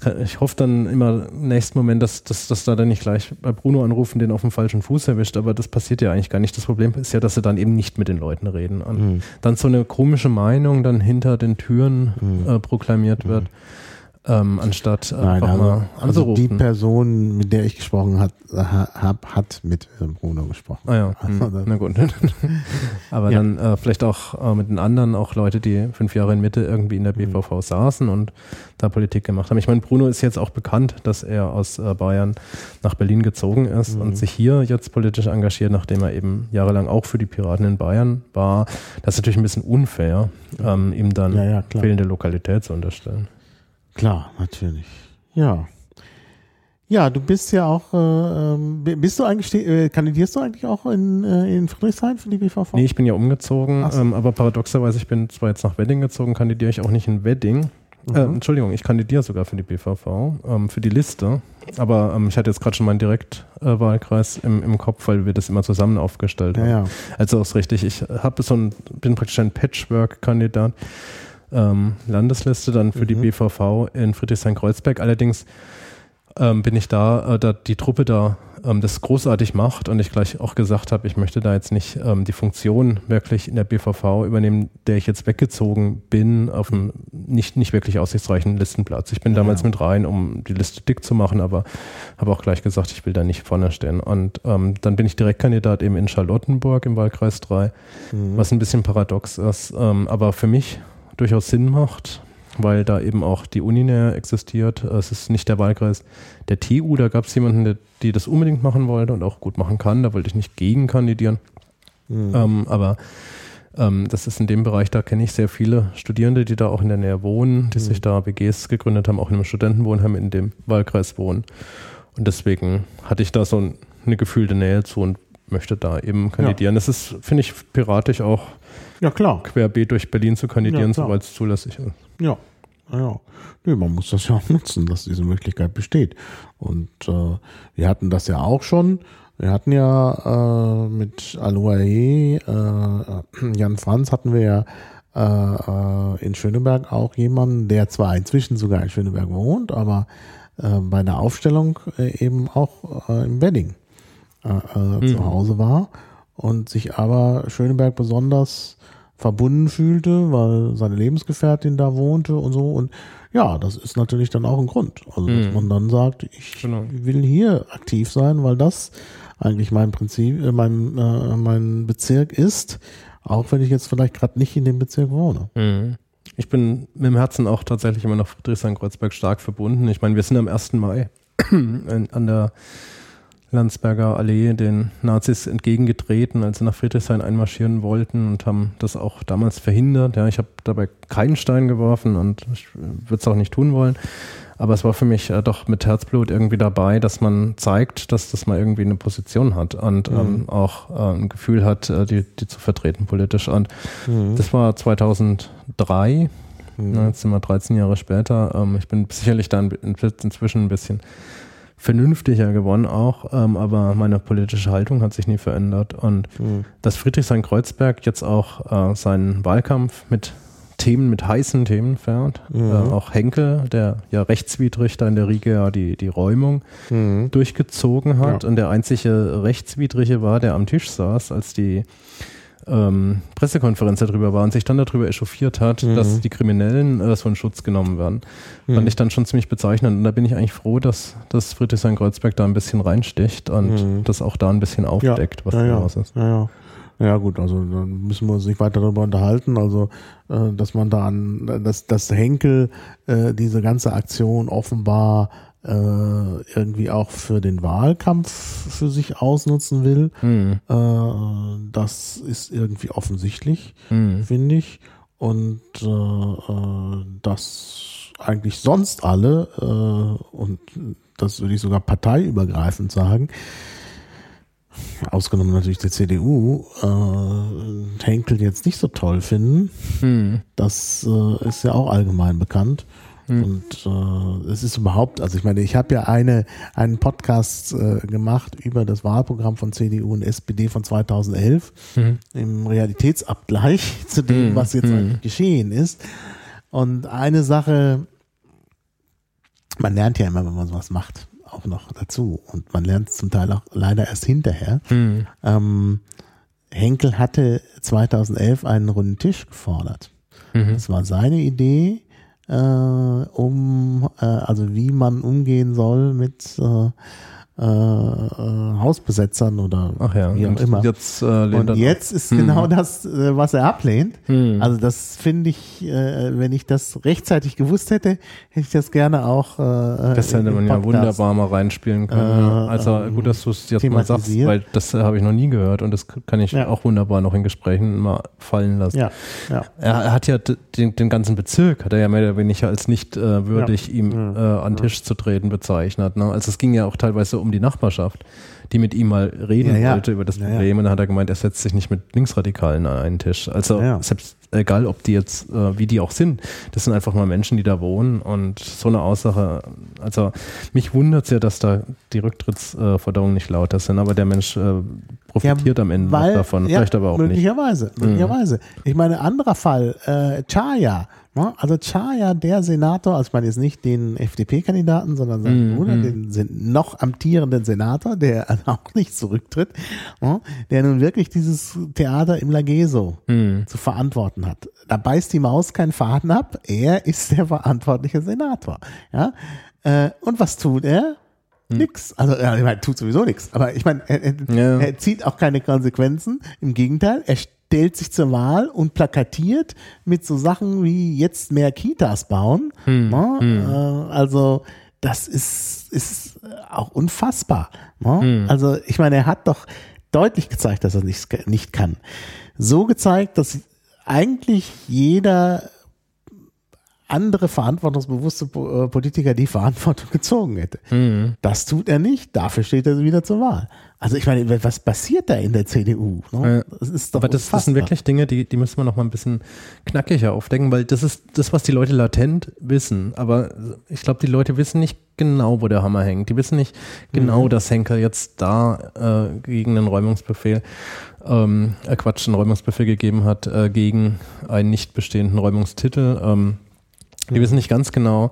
Kann, ich hoffe dann immer im nächsten Moment, dass, dass, dass da dann nicht gleich bei Bruno anrufen, den auf dem falschen Fuß erwischt, aber das passiert ja eigentlich gar nicht. Das Problem ist ja, dass sie dann eben nicht mit den Leuten reden. Und mhm. dann so eine komische Meinung dann hinter den Türen mhm. äh, proklamiert wird. Mhm ähm, anstatt Nein, einfach also, mal anzurufen. Also die Person, mit der ich gesprochen habe, hab, hat mit Bruno gesprochen. Ah ja, (laughs) also hm. na gut. (laughs) Aber ja. dann äh, vielleicht auch äh, mit den anderen, auch Leute, die fünf Jahre in Mitte irgendwie in der BVV mhm. saßen und da Politik gemacht haben. Ich meine, Bruno ist jetzt auch bekannt, dass er aus äh, Bayern nach Berlin gezogen ist mhm. und sich hier jetzt politisch engagiert, nachdem er eben jahrelang auch für die Piraten in Bayern war. Das ist natürlich ein bisschen unfair, ähm, ihm dann ja, ja, fehlende Lokalität zu unterstellen. Klar, natürlich. Ja. Ja, du bist ja auch, äh, ähm, bist du eigentlich, äh, kandidierst du eigentlich auch in, äh, in Friedrichshain für die BVV? Nee, ich bin ja umgezogen, so. ähm, aber paradoxerweise, ich bin zwar jetzt nach Wedding gezogen, kandidiere ich auch nicht in Wedding. Äh, mhm. Entschuldigung, ich kandidiere sogar für die BVV, ähm, für die Liste. Aber ähm, ich hatte jetzt gerade schon meinen Direktwahlkreis im, im Kopf, weil wir das immer zusammen aufgestellt haben. Ja, ja. Also ist richtig, ich habe so ein, bin praktisch ein Patchwork-Kandidat ähm, Landesliste dann für mhm. die BVV in Friedrichshain-Kreuzberg. Allerdings ähm, bin ich da, äh, da die Truppe da ähm, das großartig macht und ich gleich auch gesagt habe, ich möchte da jetzt nicht ähm, die Funktion wirklich in der BVV übernehmen, der ich jetzt weggezogen bin, auf einem nicht, nicht wirklich aussichtsreichen Listenplatz. Ich bin ja, damals mit rein, um die Liste dick zu machen, aber habe auch gleich gesagt, ich will da nicht vorne stehen. Und ähm, dann bin ich Direktkandidat eben in Charlottenburg im Wahlkreis 3, mhm. was ein bisschen paradox ist. Ähm, aber für mich durchaus Sinn macht, weil da eben auch die Uni näher existiert. Es ist nicht der Wahlkreis der TU, da gab es jemanden, der die das unbedingt machen wollte und auch gut machen kann. Da wollte ich nicht gegen kandidieren. Mhm. Ähm, aber ähm, das ist in dem Bereich, da kenne ich sehr viele Studierende, die da auch in der Nähe wohnen, die mhm. sich da WGs gegründet haben, auch in einem Studentenwohnheim in dem Wahlkreis wohnen. Und deswegen hatte ich da so eine gefühlte Nähe zu und möchte da eben kandidieren. Ja. Das ist, finde ich, piratisch auch ja, klar. querbeet durch Berlin zu kandidieren, ja, soweit es zulässig ist. Ja. Ja, nee, man muss das ja auch nutzen, dass diese Möglichkeit besteht. Und äh, wir hatten das ja auch schon. Wir hatten ja äh, mit Aloae, äh, Jan Franz hatten wir ja äh, äh, in Schöneberg auch jemanden, der zwar inzwischen sogar in Schöneberg wohnt, aber äh, bei der Aufstellung äh, eben auch äh, im Wedding mhm. zu Hause war und sich aber Schöneberg besonders verbunden fühlte, weil seine Lebensgefährtin da wohnte und so. Und ja, das ist natürlich dann auch ein Grund. Also, dass mhm. man dann sagt, ich genau. will hier aktiv sein, weil das eigentlich mein Prinzip, äh, mein, äh, mein Bezirk ist, auch wenn ich jetzt vielleicht gerade nicht in dem Bezirk wohne. Mhm. Ich bin mit dem Herzen auch tatsächlich immer noch Friedrichshain-Kreuzberg stark verbunden. Ich meine, wir sind am 1. Mai an der Landsberger Allee den Nazis entgegengetreten, als sie nach Friedrichshain einmarschieren wollten und haben das auch damals verhindert. Ja, ich habe dabei keinen Stein geworfen und ich würde es auch nicht tun wollen. Aber es war für mich äh, doch mit Herzblut irgendwie dabei, dass man zeigt, dass das mal irgendwie eine Position hat und mhm. ähm, auch äh, ein Gefühl hat, äh, die, die zu vertreten politisch. Und mhm. das war 2003. Mhm. Na, jetzt sind wir 13 Jahre später. Ähm, ich bin sicherlich da inzwischen ein bisschen vernünftiger geworden auch, ähm, aber meine politische Haltung hat sich nie verändert. Und mhm. dass Friedrichshain-Kreuzberg jetzt auch äh, seinen Wahlkampf mit Themen, mit heißen Themen fährt. Mhm. Äh, auch Henkel, der ja rechtswidrig da in der Riege ja die, die Räumung mhm. durchgezogen hat ja. und der einzige rechtswidrige war, der am Tisch saß, als die ähm, Pressekonferenz darüber war und sich dann darüber echauffiert hat, Mhm. dass die Kriminellen äh, so in Schutz genommen werden, fand ich dann schon ziemlich bezeichnend. Und da bin ich eigentlich froh, dass, dass Friedrichshain-Kreuzberg da ein bisschen reinsticht und das auch da ein bisschen aufdeckt, was Mhm. ja, da ja, los ist. Ja, ja. Ja gut, also dann müssen wir uns nicht weiter darüber unterhalten. Also, äh, dass man da an, dass, dass Henkel äh, diese ganze Aktion offenbar irgendwie auch für den Wahlkampf für sich ausnutzen will, Hm. äh, das ist irgendwie offensichtlich, Hm. finde ich. Und äh, äh, dass eigentlich sonst alle, äh, und das würde ich sogar parteiübergreifend sagen, ausgenommen natürlich der CDU, äh, Henkel jetzt nicht so toll finden. Hm. Das äh, ist ja auch allgemein bekannt. Und äh, es ist überhaupt, also ich meine, ich habe ja eine, einen Podcast äh, gemacht über das Wahlprogramm von CDU und SPD von 2011 Mhm. im Realitätsabgleich (laughs) zu dem, Mhm. was jetzt Mhm. eigentlich geschehen ist. Und eine Sache, man lernt ja immer, wenn man sowas macht, auch noch dazu. Und man lernt es zum Teil auch leider erst hinterher. Hm. Ähm, Henkel hatte 2011 einen runden Tisch gefordert. Mhm. Das war seine Idee, äh, um, äh, also wie man umgehen soll mit äh, äh, äh, Hausbesetzern oder Ach ja, wie auch und immer. jetzt äh, Und jetzt ist Mhm. genau das, äh, was er ablehnt. Hm. Also das finde ich, äh, wenn ich das rechtzeitig gewusst hätte, hätte ich das gerne auch. Äh, Das im hätte man ja wunderbar mal reinspielen können. Äh, also gut, dass du es jetzt mal sagst, weil das äh, habe ich noch nie gehört und das kann ich Ja. auch wunderbar noch in Gesprächen mal fallen lassen. Ja, ja. Er, hat ja den, den ganzen Bezirk, hat er ja mehr oder weniger als nicht äh, würdig, ihm äh, an den Tisch zu treten bezeichnet. Ne? Also es ging ja auch teilweise um die Nachbarschaft, die mit ihm mal reden Ja, ja. wollte über das Ja, ja. Problem. Und dann hat er gemeint, er setzt sich nicht mit Linksradikalen an einen Tisch. Also selbst egal, ob die jetzt, äh, wie die auch sind, das sind einfach mal Menschen, die da wohnen. Und so eine Aussage, also mich wundert es ja, dass da die Rücktrittsforderungen nicht lauter sind, aber der Mensch äh, profitiert am Ende noch weil- davon, vielleicht aber auch nicht. Mhm. möglicherweise, Möglicherweise. Ich meine, anderer Fall, äh, Chaya. Ne? Also Chaya, der Senator, also ich meine jetzt nicht den FDP-Kandidaten, sondern seinen Mhm, Bruder, mhm. den noch amtierenden Senator, der (laughs) auch nicht zurücktritt, ne? der nun wirklich dieses Theater im Lageso Hm. zu verantworten hat. Da beißt die Maus keinen Faden ab. Er ist der verantwortliche Senator. Ja? Äh, und was tut er? Nix. Also, ja, ich meine, tut sowieso nichts. Aber ich meine, er, er, Ja. er zieht auch keine Konsequenzen. Im Gegenteil, er stellt sich zur Wahl und plakatiert mit so Sachen wie jetzt mehr Kitas bauen. Ne? Äh, also, das ist, ist auch unfassbar. Ne? Also, ich meine, er hat doch deutlich gezeigt, dass er nicht, nicht kann. So gezeigt, dass eigentlich jeder andere verantwortungsbewusste äh, Politiker die Verantwortung (laughs) gezogen hätte. Mhm. Das tut er nicht, dafür steht er wieder zur Wahl. Also ich meine, was passiert da in der CDU? Ne? Das ist doch Aber das, das sind wirklich Dinge, die, die müssen wir noch mal ein bisschen knackiger aufdecken, weil das ist das, was die Leute latent wissen. Aber ich glaube, die Leute wissen nicht genau, wo der Hammer hängt. Die wissen nicht genau, Mhm. dass Henker jetzt da äh, gegen einen Räumungsbefehl, ähm, äh, Quatsch, einen Räumungsbefehl gegeben hat äh, gegen einen nicht bestehenden Räumungstitel. Ähm, die wissen nicht ganz genau,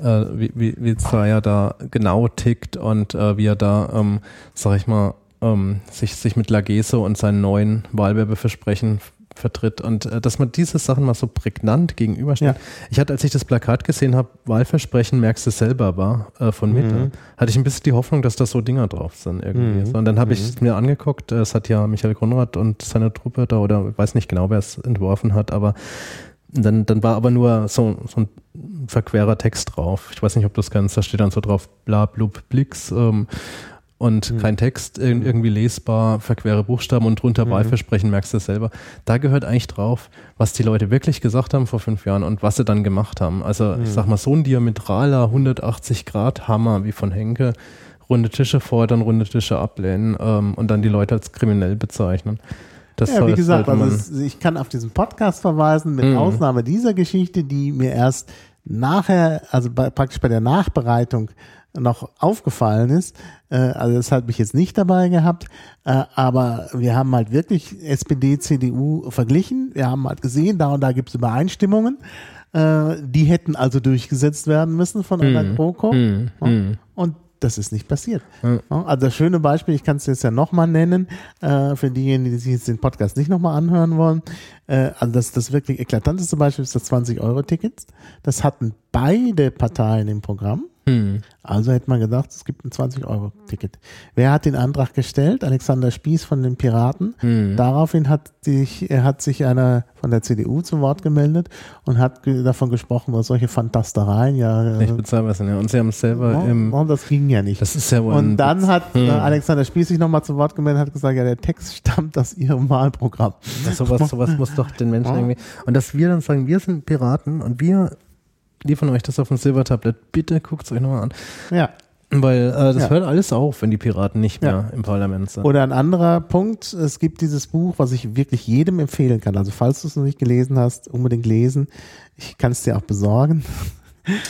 äh, wie, wie, wie Zaya da genau tickt und äh, wie er da, ähm, sag ich mal, ähm, sich, sich mit Lageso und seinen neuen Wahlwerbeversprechen vertritt und äh, dass man diese Sachen mal so prägnant gegenüberstellt. Ja. Ich hatte, als ich das Plakat gesehen habe, Wahlversprechen, merkst du selber war, äh, von Mitte, Mhm. hatte ich ein bisschen die Hoffnung, dass da so Dinger drauf sind irgendwie. Mhm. So, und dann habe ich es mir angeguckt, äh, es hat ja Michael Konrad und seine Truppe da, oder ich weiß nicht genau, wer es entworfen hat, aber dann, dann war aber nur so, so ein verquerer Text drauf. Ich weiß nicht, ob du das kennst, da steht dann so drauf, bla blub blix ähm, und kein Text, ir- irgendwie lesbar, verquere Buchstaben und drunter Wahlversprechen, merkst du selber. Da gehört eigentlich drauf, was die Leute wirklich gesagt haben vor fünf Jahren und was sie dann gemacht haben. Also ich sag mal, so ein diametraler 180 Grad Hammer wie von Henke, runde Tische fordern, runde Tische ablehnen ähm, und dann die Leute als kriminell bezeichnen. Das Ja, wie gesagt, also es, ich kann auf diesen Podcast verweisen, mit Mhm. Ausnahme dieser Geschichte, die mir erst nachher, also bei, praktisch bei der Nachbereitung noch aufgefallen ist. Äh, also das hat mich jetzt nicht dabei gehabt, äh, aber wir haben halt wirklich SPD, CDU verglichen. Wir haben halt gesehen, da und da gibt es Übereinstimmungen. Äh, die hätten also durchgesetzt werden müssen von einer GroKo. Mhm. Ja. Mhm. Und das ist nicht passiert. Ja. Also das schöne Beispiel, ich kann es jetzt ja nochmal nennen, äh, für diejenigen, die sich jetzt den Podcast nicht nochmal anhören wollen. Äh, also das, das wirklich eklatanteste Beispiel ist das 20-Euro-Ticket. Das hatten beide Parteien im Programm. Hm. Also hätte man gedacht, es gibt ein 20-Euro-Ticket. Wer hat den Antrag gestellt? Alexander Spieß von den Piraten. Hm. Daraufhin hat sich, hat sich einer von der CDU zu Wort gemeldet und hat davon gesprochen, dass solche Fantastereien ja. Nicht bezahlbar sind, ja. Und sie haben es selber ja, im. Und das ging ja nicht. Das ist ja Und dann hat hm. Alexander Spieß sich nochmal zu Wort gemeldet und hat gesagt, ja, der Text stammt aus ihrem Wahlprogramm. Das sowas, sowas muss doch den Menschen irgendwie. Und dass wir dann sagen, wir sind Piraten und wir liefern euch das auf ein Silbertablett. Bitte guckt es euch nochmal an. Ja. Weil äh, das ja. hört alles auf, wenn die Piraten nicht mehr ja. im Parlament sind. Oder ein anderer Punkt, es gibt dieses Buch, was ich wirklich jedem empfehlen kann. Also falls du es noch nicht gelesen hast, unbedingt lesen. Ich kann es dir auch besorgen.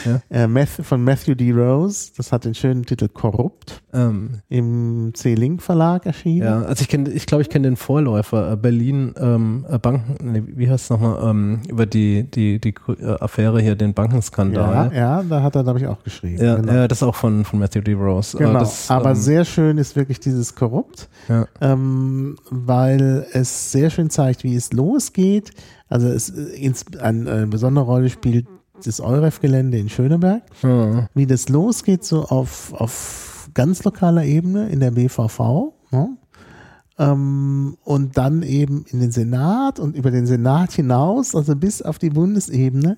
Ja. Äh, von Matthew D. Rose, das hat den schönen Titel Korrupt, ähm. im C-Link Verlag erschienen. Ja, also ich kenne, ich glaube, ich kenne den Vorläufer, äh, Berlin ähm, äh, Banken, nee, wie heißt es nochmal, ähm, über die, die, die äh, Affäre hier, den Bankenskandal. Ja, ja da hat er, glaube ich, auch geschrieben. Ja, genau. ja, das ist auch von, von Matthew D. Rose. Genau, das, aber ähm, sehr schön ist wirklich dieses Korrupt, ja. ähm, weil es sehr schön zeigt, wie es losgeht. Also es eine, eine besondere Rolle spielt das EUREF-Gelände in Schöneberg, mhm. wie das losgeht, so auf, auf ganz lokaler Ebene in der BVV. Ne? Ähm, und dann eben in den Senat und über den Senat hinaus, also bis auf die Bundesebene.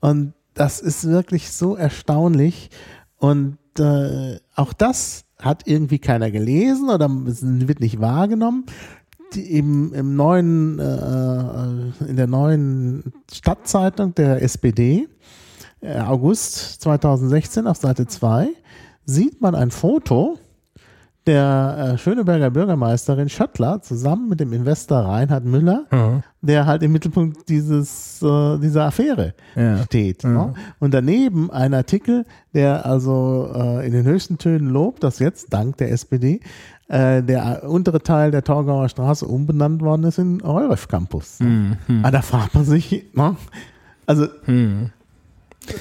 Und das ist wirklich so erstaunlich. Und äh, auch das hat irgendwie keiner gelesen oder wird nicht wahrgenommen im, im neuen, äh, in der neuen Stadtzeitung der SPD, äh, August 2016 auf Seite 2, sieht man ein Foto der äh, Schöneberger Bürgermeisterin Schöttler zusammen mit dem Investor Reinhard Müller, mhm. der halt im Mittelpunkt dieses, äh, dieser Affäre ja. steht. Mhm. Ne? Und daneben ein Artikel, der also äh, in den höchsten Tönen lobt, dass jetzt dank der SPD äh, der untere Teil der Torgauer Straße umbenannt worden ist in Euref Campus. Mhm. Aber da fragt man sich, ne? also mhm.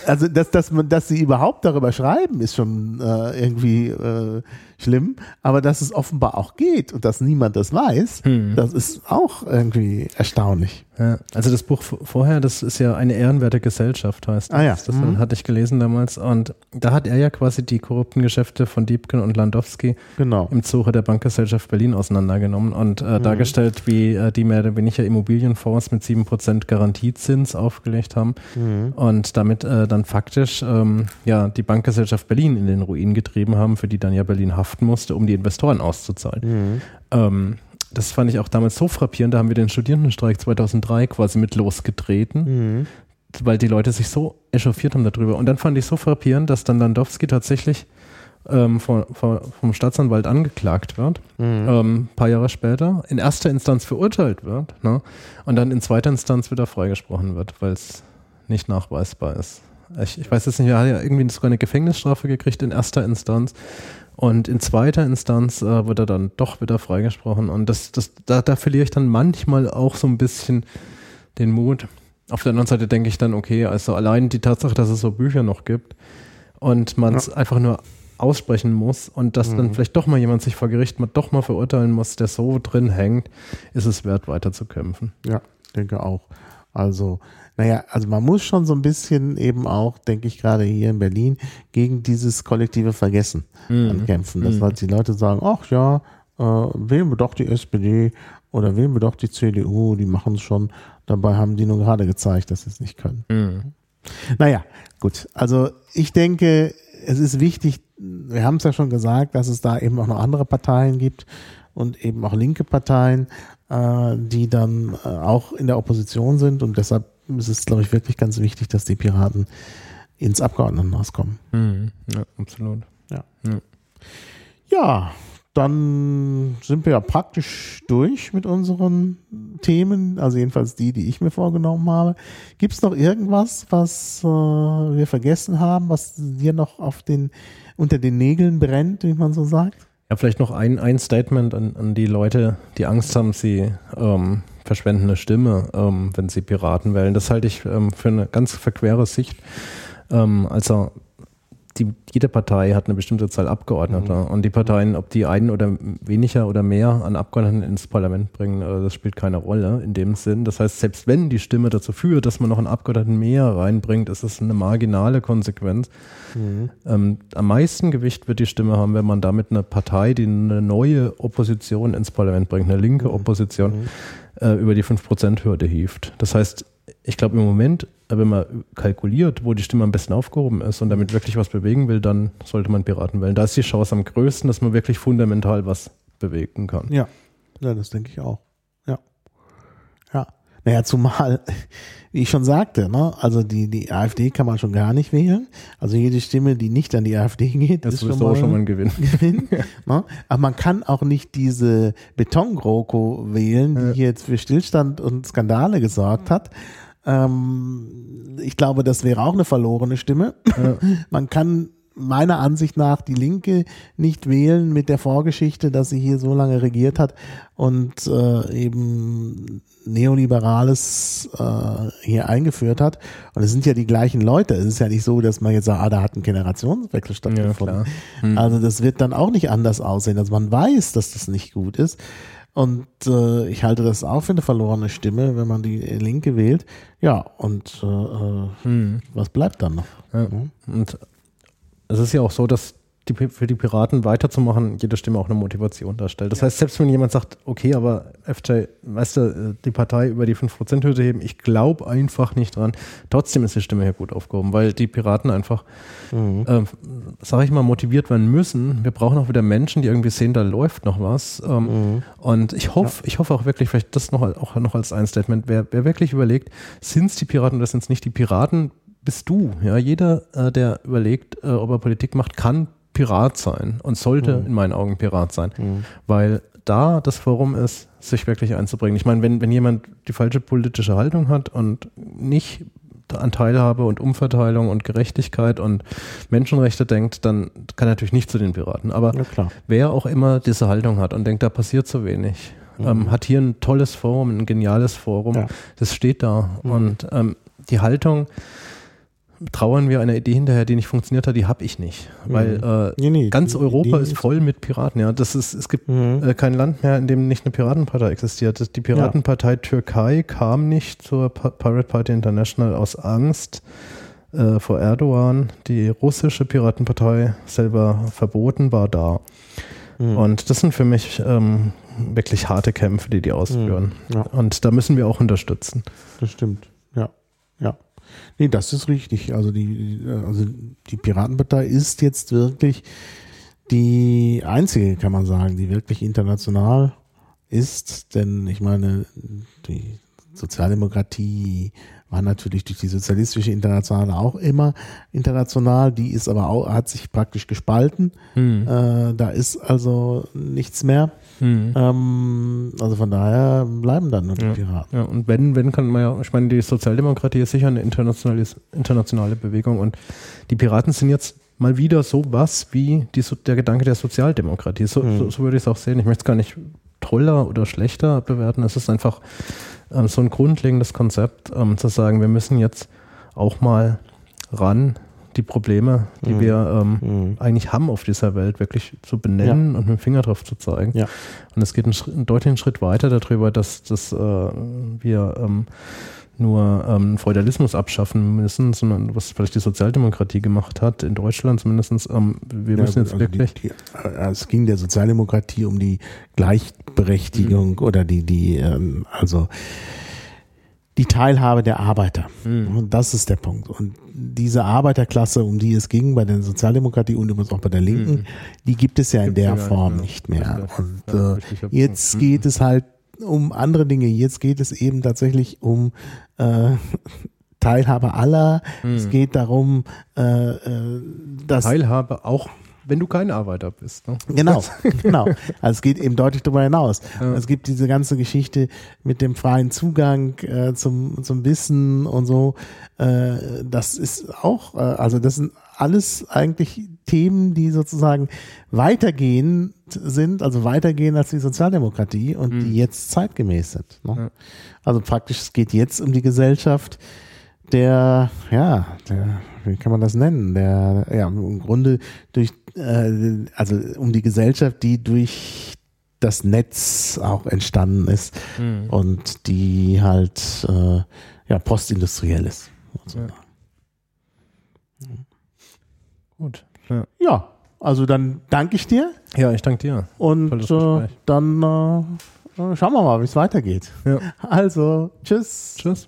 Also, dass, dass, man, dass sie überhaupt darüber schreiben, ist schon äh, irgendwie äh, schlimm. Aber dass es offenbar auch geht und dass niemand das weiß, hm. das ist auch irgendwie erstaunlich. Ja, also das Buch vorher, das ist ja eine ehrenwerte Gesellschaft, heißt das. Ah, ja. Das mhm. hatte ich gelesen damals. Und da hat er ja quasi die korrupten Geschäfte von Diebken und Landowski genau. im Zuge der Bankgesellschaft Berlin auseinandergenommen und äh, mhm. dargestellt, wie äh, die mehr oder weniger Immobilienfonds mit 7% Garantiezins aufgelegt haben mhm. und damit äh, dann faktisch ähm, ja die Bankgesellschaft Berlin in den Ruin getrieben haben, für die dann ja Berlin haften musste, um die Investoren auszuzahlen. Mhm. Ähm, das fand ich auch damals so frappierend, da haben wir den Studierendenstreik 2003 quasi mit losgetreten, mhm. weil die Leute sich so echauffiert haben darüber. Und dann fand ich so frappierend, dass dann Landowski tatsächlich ähm, vom, vom Staatsanwalt angeklagt wird, mhm. ähm, paar Jahre später, in erster Instanz verurteilt wird ne? und dann in zweiter Instanz wieder freigesprochen wird, weil es nicht nachweisbar ist. Ich, ich weiß jetzt nicht, er hat ja irgendwie sogar eine Gefängnisstrafe gekriegt in erster Instanz und in zweiter Instanz äh, wird er dann doch wieder freigesprochen. Und das, das, da, da verliere ich dann manchmal auch so ein bisschen den Mut. Auf der anderen Seite denke ich dann, okay, also allein die Tatsache, dass es so Bücher noch gibt und man es ja. einfach nur aussprechen muss und dass mhm. dann vielleicht doch mal jemand sich vor Gericht mal doch mal verurteilen muss, der so drin hängt, ist es wert, weiter zu kämpfen. Ja, denke auch. Also naja, also man muss schon so ein bisschen eben auch, denke ich gerade hier in Berlin, gegen dieses kollektive Vergessen mhm. kämpfen. Dass mhm. halt die Leute sagen, ach ja, äh, wählen wir doch die SPD oder wählen wir doch die CDU, die machen es schon. Dabei haben die nur gerade gezeigt, dass sie es nicht können. Mhm. Naja, gut. Also ich denke, es ist wichtig, wir haben es ja schon gesagt, dass es da eben auch noch andere Parteien gibt und eben auch linke Parteien, äh, die dann äh, auch in der Opposition sind und deshalb es ist, glaube ich, wirklich ganz wichtig, dass die Piraten ins Abgeordnetenhaus kommen. Mhm. Ja, absolut. Ja. ja. ja. dann sind wir ja praktisch durch mit unseren Themen, also jedenfalls die, die ich mir vorgenommen habe. Gibt es noch irgendwas, was äh, wir vergessen haben, was dir noch auf den, unter den Nägeln brennt, wie man so sagt? Ja, vielleicht noch ein, ein Statement an, an die Leute, die Angst haben, sie ähm, verschwendende Stimme, ähm, wenn sie Piraten wählen. Das halte ich ähm, für eine ganz verquere Sicht. Ähm, also die, jede Partei hat eine bestimmte Zahl Abgeordneter. Mhm. Und die Parteien, ob die einen oder weniger oder mehr an Abgeordneten ins Parlament bringen, äh, das spielt keine Rolle in dem Sinn. Das heißt, selbst wenn die Stimme dazu führt, dass man noch einen Abgeordneten mehr reinbringt, ist es eine marginale Konsequenz. Mhm. Ähm, am meisten Gewicht wird die Stimme haben, wenn man damit eine Partei, die eine neue Opposition ins Parlament bringt, eine linke mhm. Opposition, mhm. Äh, über die 5%-Hürde hieft. Das heißt, ich glaube im Moment wenn man kalkuliert, wo die Stimme am besten aufgehoben ist und damit wirklich was bewegen will, dann sollte man Piraten wählen. Da ist die Chance am größten, dass man wirklich fundamental was bewegen kann. Ja, ja das denke ich auch. Ja. Ja. Naja, zumal, wie ich schon sagte, ne, also die, die AfD kann man schon gar nicht wählen. Also jede Stimme, die nicht an die AfD geht, das ist schon mal, schon mal ein Gewinn. Gewinn (laughs) ne? Aber man kann auch nicht diese Beton-GroKo wählen, die ja. jetzt für Stillstand und Skandale gesorgt hat, ähm, ich glaube, das wäre auch eine verlorene Stimme. Ja. Man kann meiner Ansicht nach die Linke nicht wählen mit der Vorgeschichte, dass sie hier so lange regiert hat und äh, eben Neoliberales äh, hier eingeführt hat. Und es sind ja die gleichen Leute. Es ist ja nicht so, dass man jetzt sagt, ah, da hat ein Generationswechsel stattgefunden. Ja, hm. Also das wird dann auch nicht anders aussehen. Also man weiß, dass das nicht gut ist. Und äh, ich halte das auch für eine verlorene Stimme, wenn man die Linke wählt. Ja, und äh, äh hm. was bleibt dann noch? Ja. Und es ist ja auch so, dass die, für die Piraten weiterzumachen, jede Stimme auch eine Motivation darstellt. Das ja. heißt, selbst wenn jemand sagt, okay, aber FJ, weißt du, die Partei über die 5%-Hürde heben, ich glaube einfach nicht dran, trotzdem ist die Stimme hier gut aufgehoben, weil die Piraten einfach, mhm. äh, sag ich mal, motiviert werden müssen. Wir brauchen auch wieder Menschen, die irgendwie sehen, da läuft noch was. Ähm, mhm. Und ich hoffe, ja. ich hoffe auch wirklich, vielleicht das noch, auch noch als ein Statement, wer, wer wirklich überlegt, sind es die Piraten oder sind es nicht die Piraten, bist du. Ja, jeder, äh, der überlegt, äh, ob er Politik macht, kann Pirat sein und sollte mhm. in meinen Augen Pirat sein, mhm. weil da das Forum ist, sich wirklich einzubringen. Ich meine, wenn, wenn jemand die falsche politische Haltung hat und nicht an Teilhabe und Umverteilung und Gerechtigkeit und Menschenrechte denkt, dann kann er natürlich nicht zu den Piraten. Aber ja, wer auch immer diese Haltung hat und denkt, da passiert zu wenig, mhm. ähm, hat hier ein tolles Forum, ein geniales Forum, ja. das steht da. Mhm. Und ähm, die Haltung, trauern wir einer Idee hinterher, die nicht funktioniert hat, die habe ich nicht. Weil mhm. äh, nee, nee, ganz Europa ist voll mit Piraten. Ja, das ist, es gibt mhm. äh, kein Land mehr, in dem nicht eine Piratenpartei existiert. Die Piratenpartei ja. Türkei kam nicht zur Pirate Party International aus Angst äh, vor Erdogan. Die russische Piratenpartei selber verboten war da. Mhm. Und das sind für mich ähm, wirklich harte Kämpfe, die die ausführen. Mhm. Ja. Und da müssen wir auch unterstützen. Das stimmt. Ja, ja. Nee, das ist richtig. Also die, also die Piratenpartei ist jetzt wirklich die einzige, kann man sagen, die wirklich international ist. Denn ich meine, die Sozialdemokratie war natürlich durch die sozialistische Internationale auch immer international. Die ist aber auch, hat sich praktisch gespalten. Hm. Äh, da ist also nichts mehr. Hm. Ähm, also von daher bleiben dann nur die ja. Piraten. Ja, und wenn, wenn kann man ja, ich meine, die Sozialdemokratie ist sicher eine internationale, internationale Bewegung und die Piraten sind jetzt mal wieder so was wie die, der Gedanke der Sozialdemokratie. So, hm. so, so würde ich es auch sehen. Ich möchte es gar nicht toller oder schlechter bewerten. Es ist einfach ähm, so ein grundlegendes Konzept, ähm, zu sagen, wir müssen jetzt auch mal ran, die Probleme, die mhm. wir ähm, mhm. eigentlich haben auf dieser Welt, wirklich zu benennen ja. und mit dem Finger drauf zu zeigen. Ja. Und es geht einen, Schritt, einen deutlichen Schritt weiter darüber, dass, dass äh, wir ähm, nur ähm, Feudalismus abschaffen müssen, sondern was vielleicht die Sozialdemokratie gemacht hat, in Deutschland zumindest. Ähm, wir ja, müssen jetzt also wirklich. Die, die, äh, es ging der Sozialdemokratie um die Gleichberechtigung mhm. oder die, die, ähm, also die Teilhabe der Arbeiter. Mhm. Und das ist der Punkt. Und diese Arbeiterklasse, um die es ging bei der Sozialdemokratie und übrigens auch bei der Linken, mhm. die gibt es ja in der Form nicht mehr. Und äh, jetzt mhm. geht es halt um andere Dinge. Jetzt geht es eben tatsächlich um äh, Teilhabe aller. Es mhm. geht darum, äh, äh, dass Teilhabe auch wenn du kein Arbeiter bist. Ne? Genau, (laughs) genau. Also es geht eben deutlich darüber hinaus. Ja. Es gibt diese ganze Geschichte mit dem freien Zugang äh, zum, zum Wissen und so. Äh, das ist auch, äh, also das sind alles eigentlich Themen, die sozusagen weitergehend sind, also weitergehen als die Sozialdemokratie und mhm. die jetzt zeitgemäß sind. Ne? Ja. Also praktisch, es geht jetzt um die Gesellschaft, der, ja, der, wie kann man das nennen? Der, ja, im Grunde durch, äh, also um die Gesellschaft, die durch das Netz auch entstanden ist Mhm. und die halt äh, ja postindustriell ist. sozusagen. Gut. Ja, Ja, also dann danke ich dir ja ich danke dir. und äh, dann äh, äh, schauen wir mal, wie es weitergeht. Ja. Also, tschüss. Tschüss.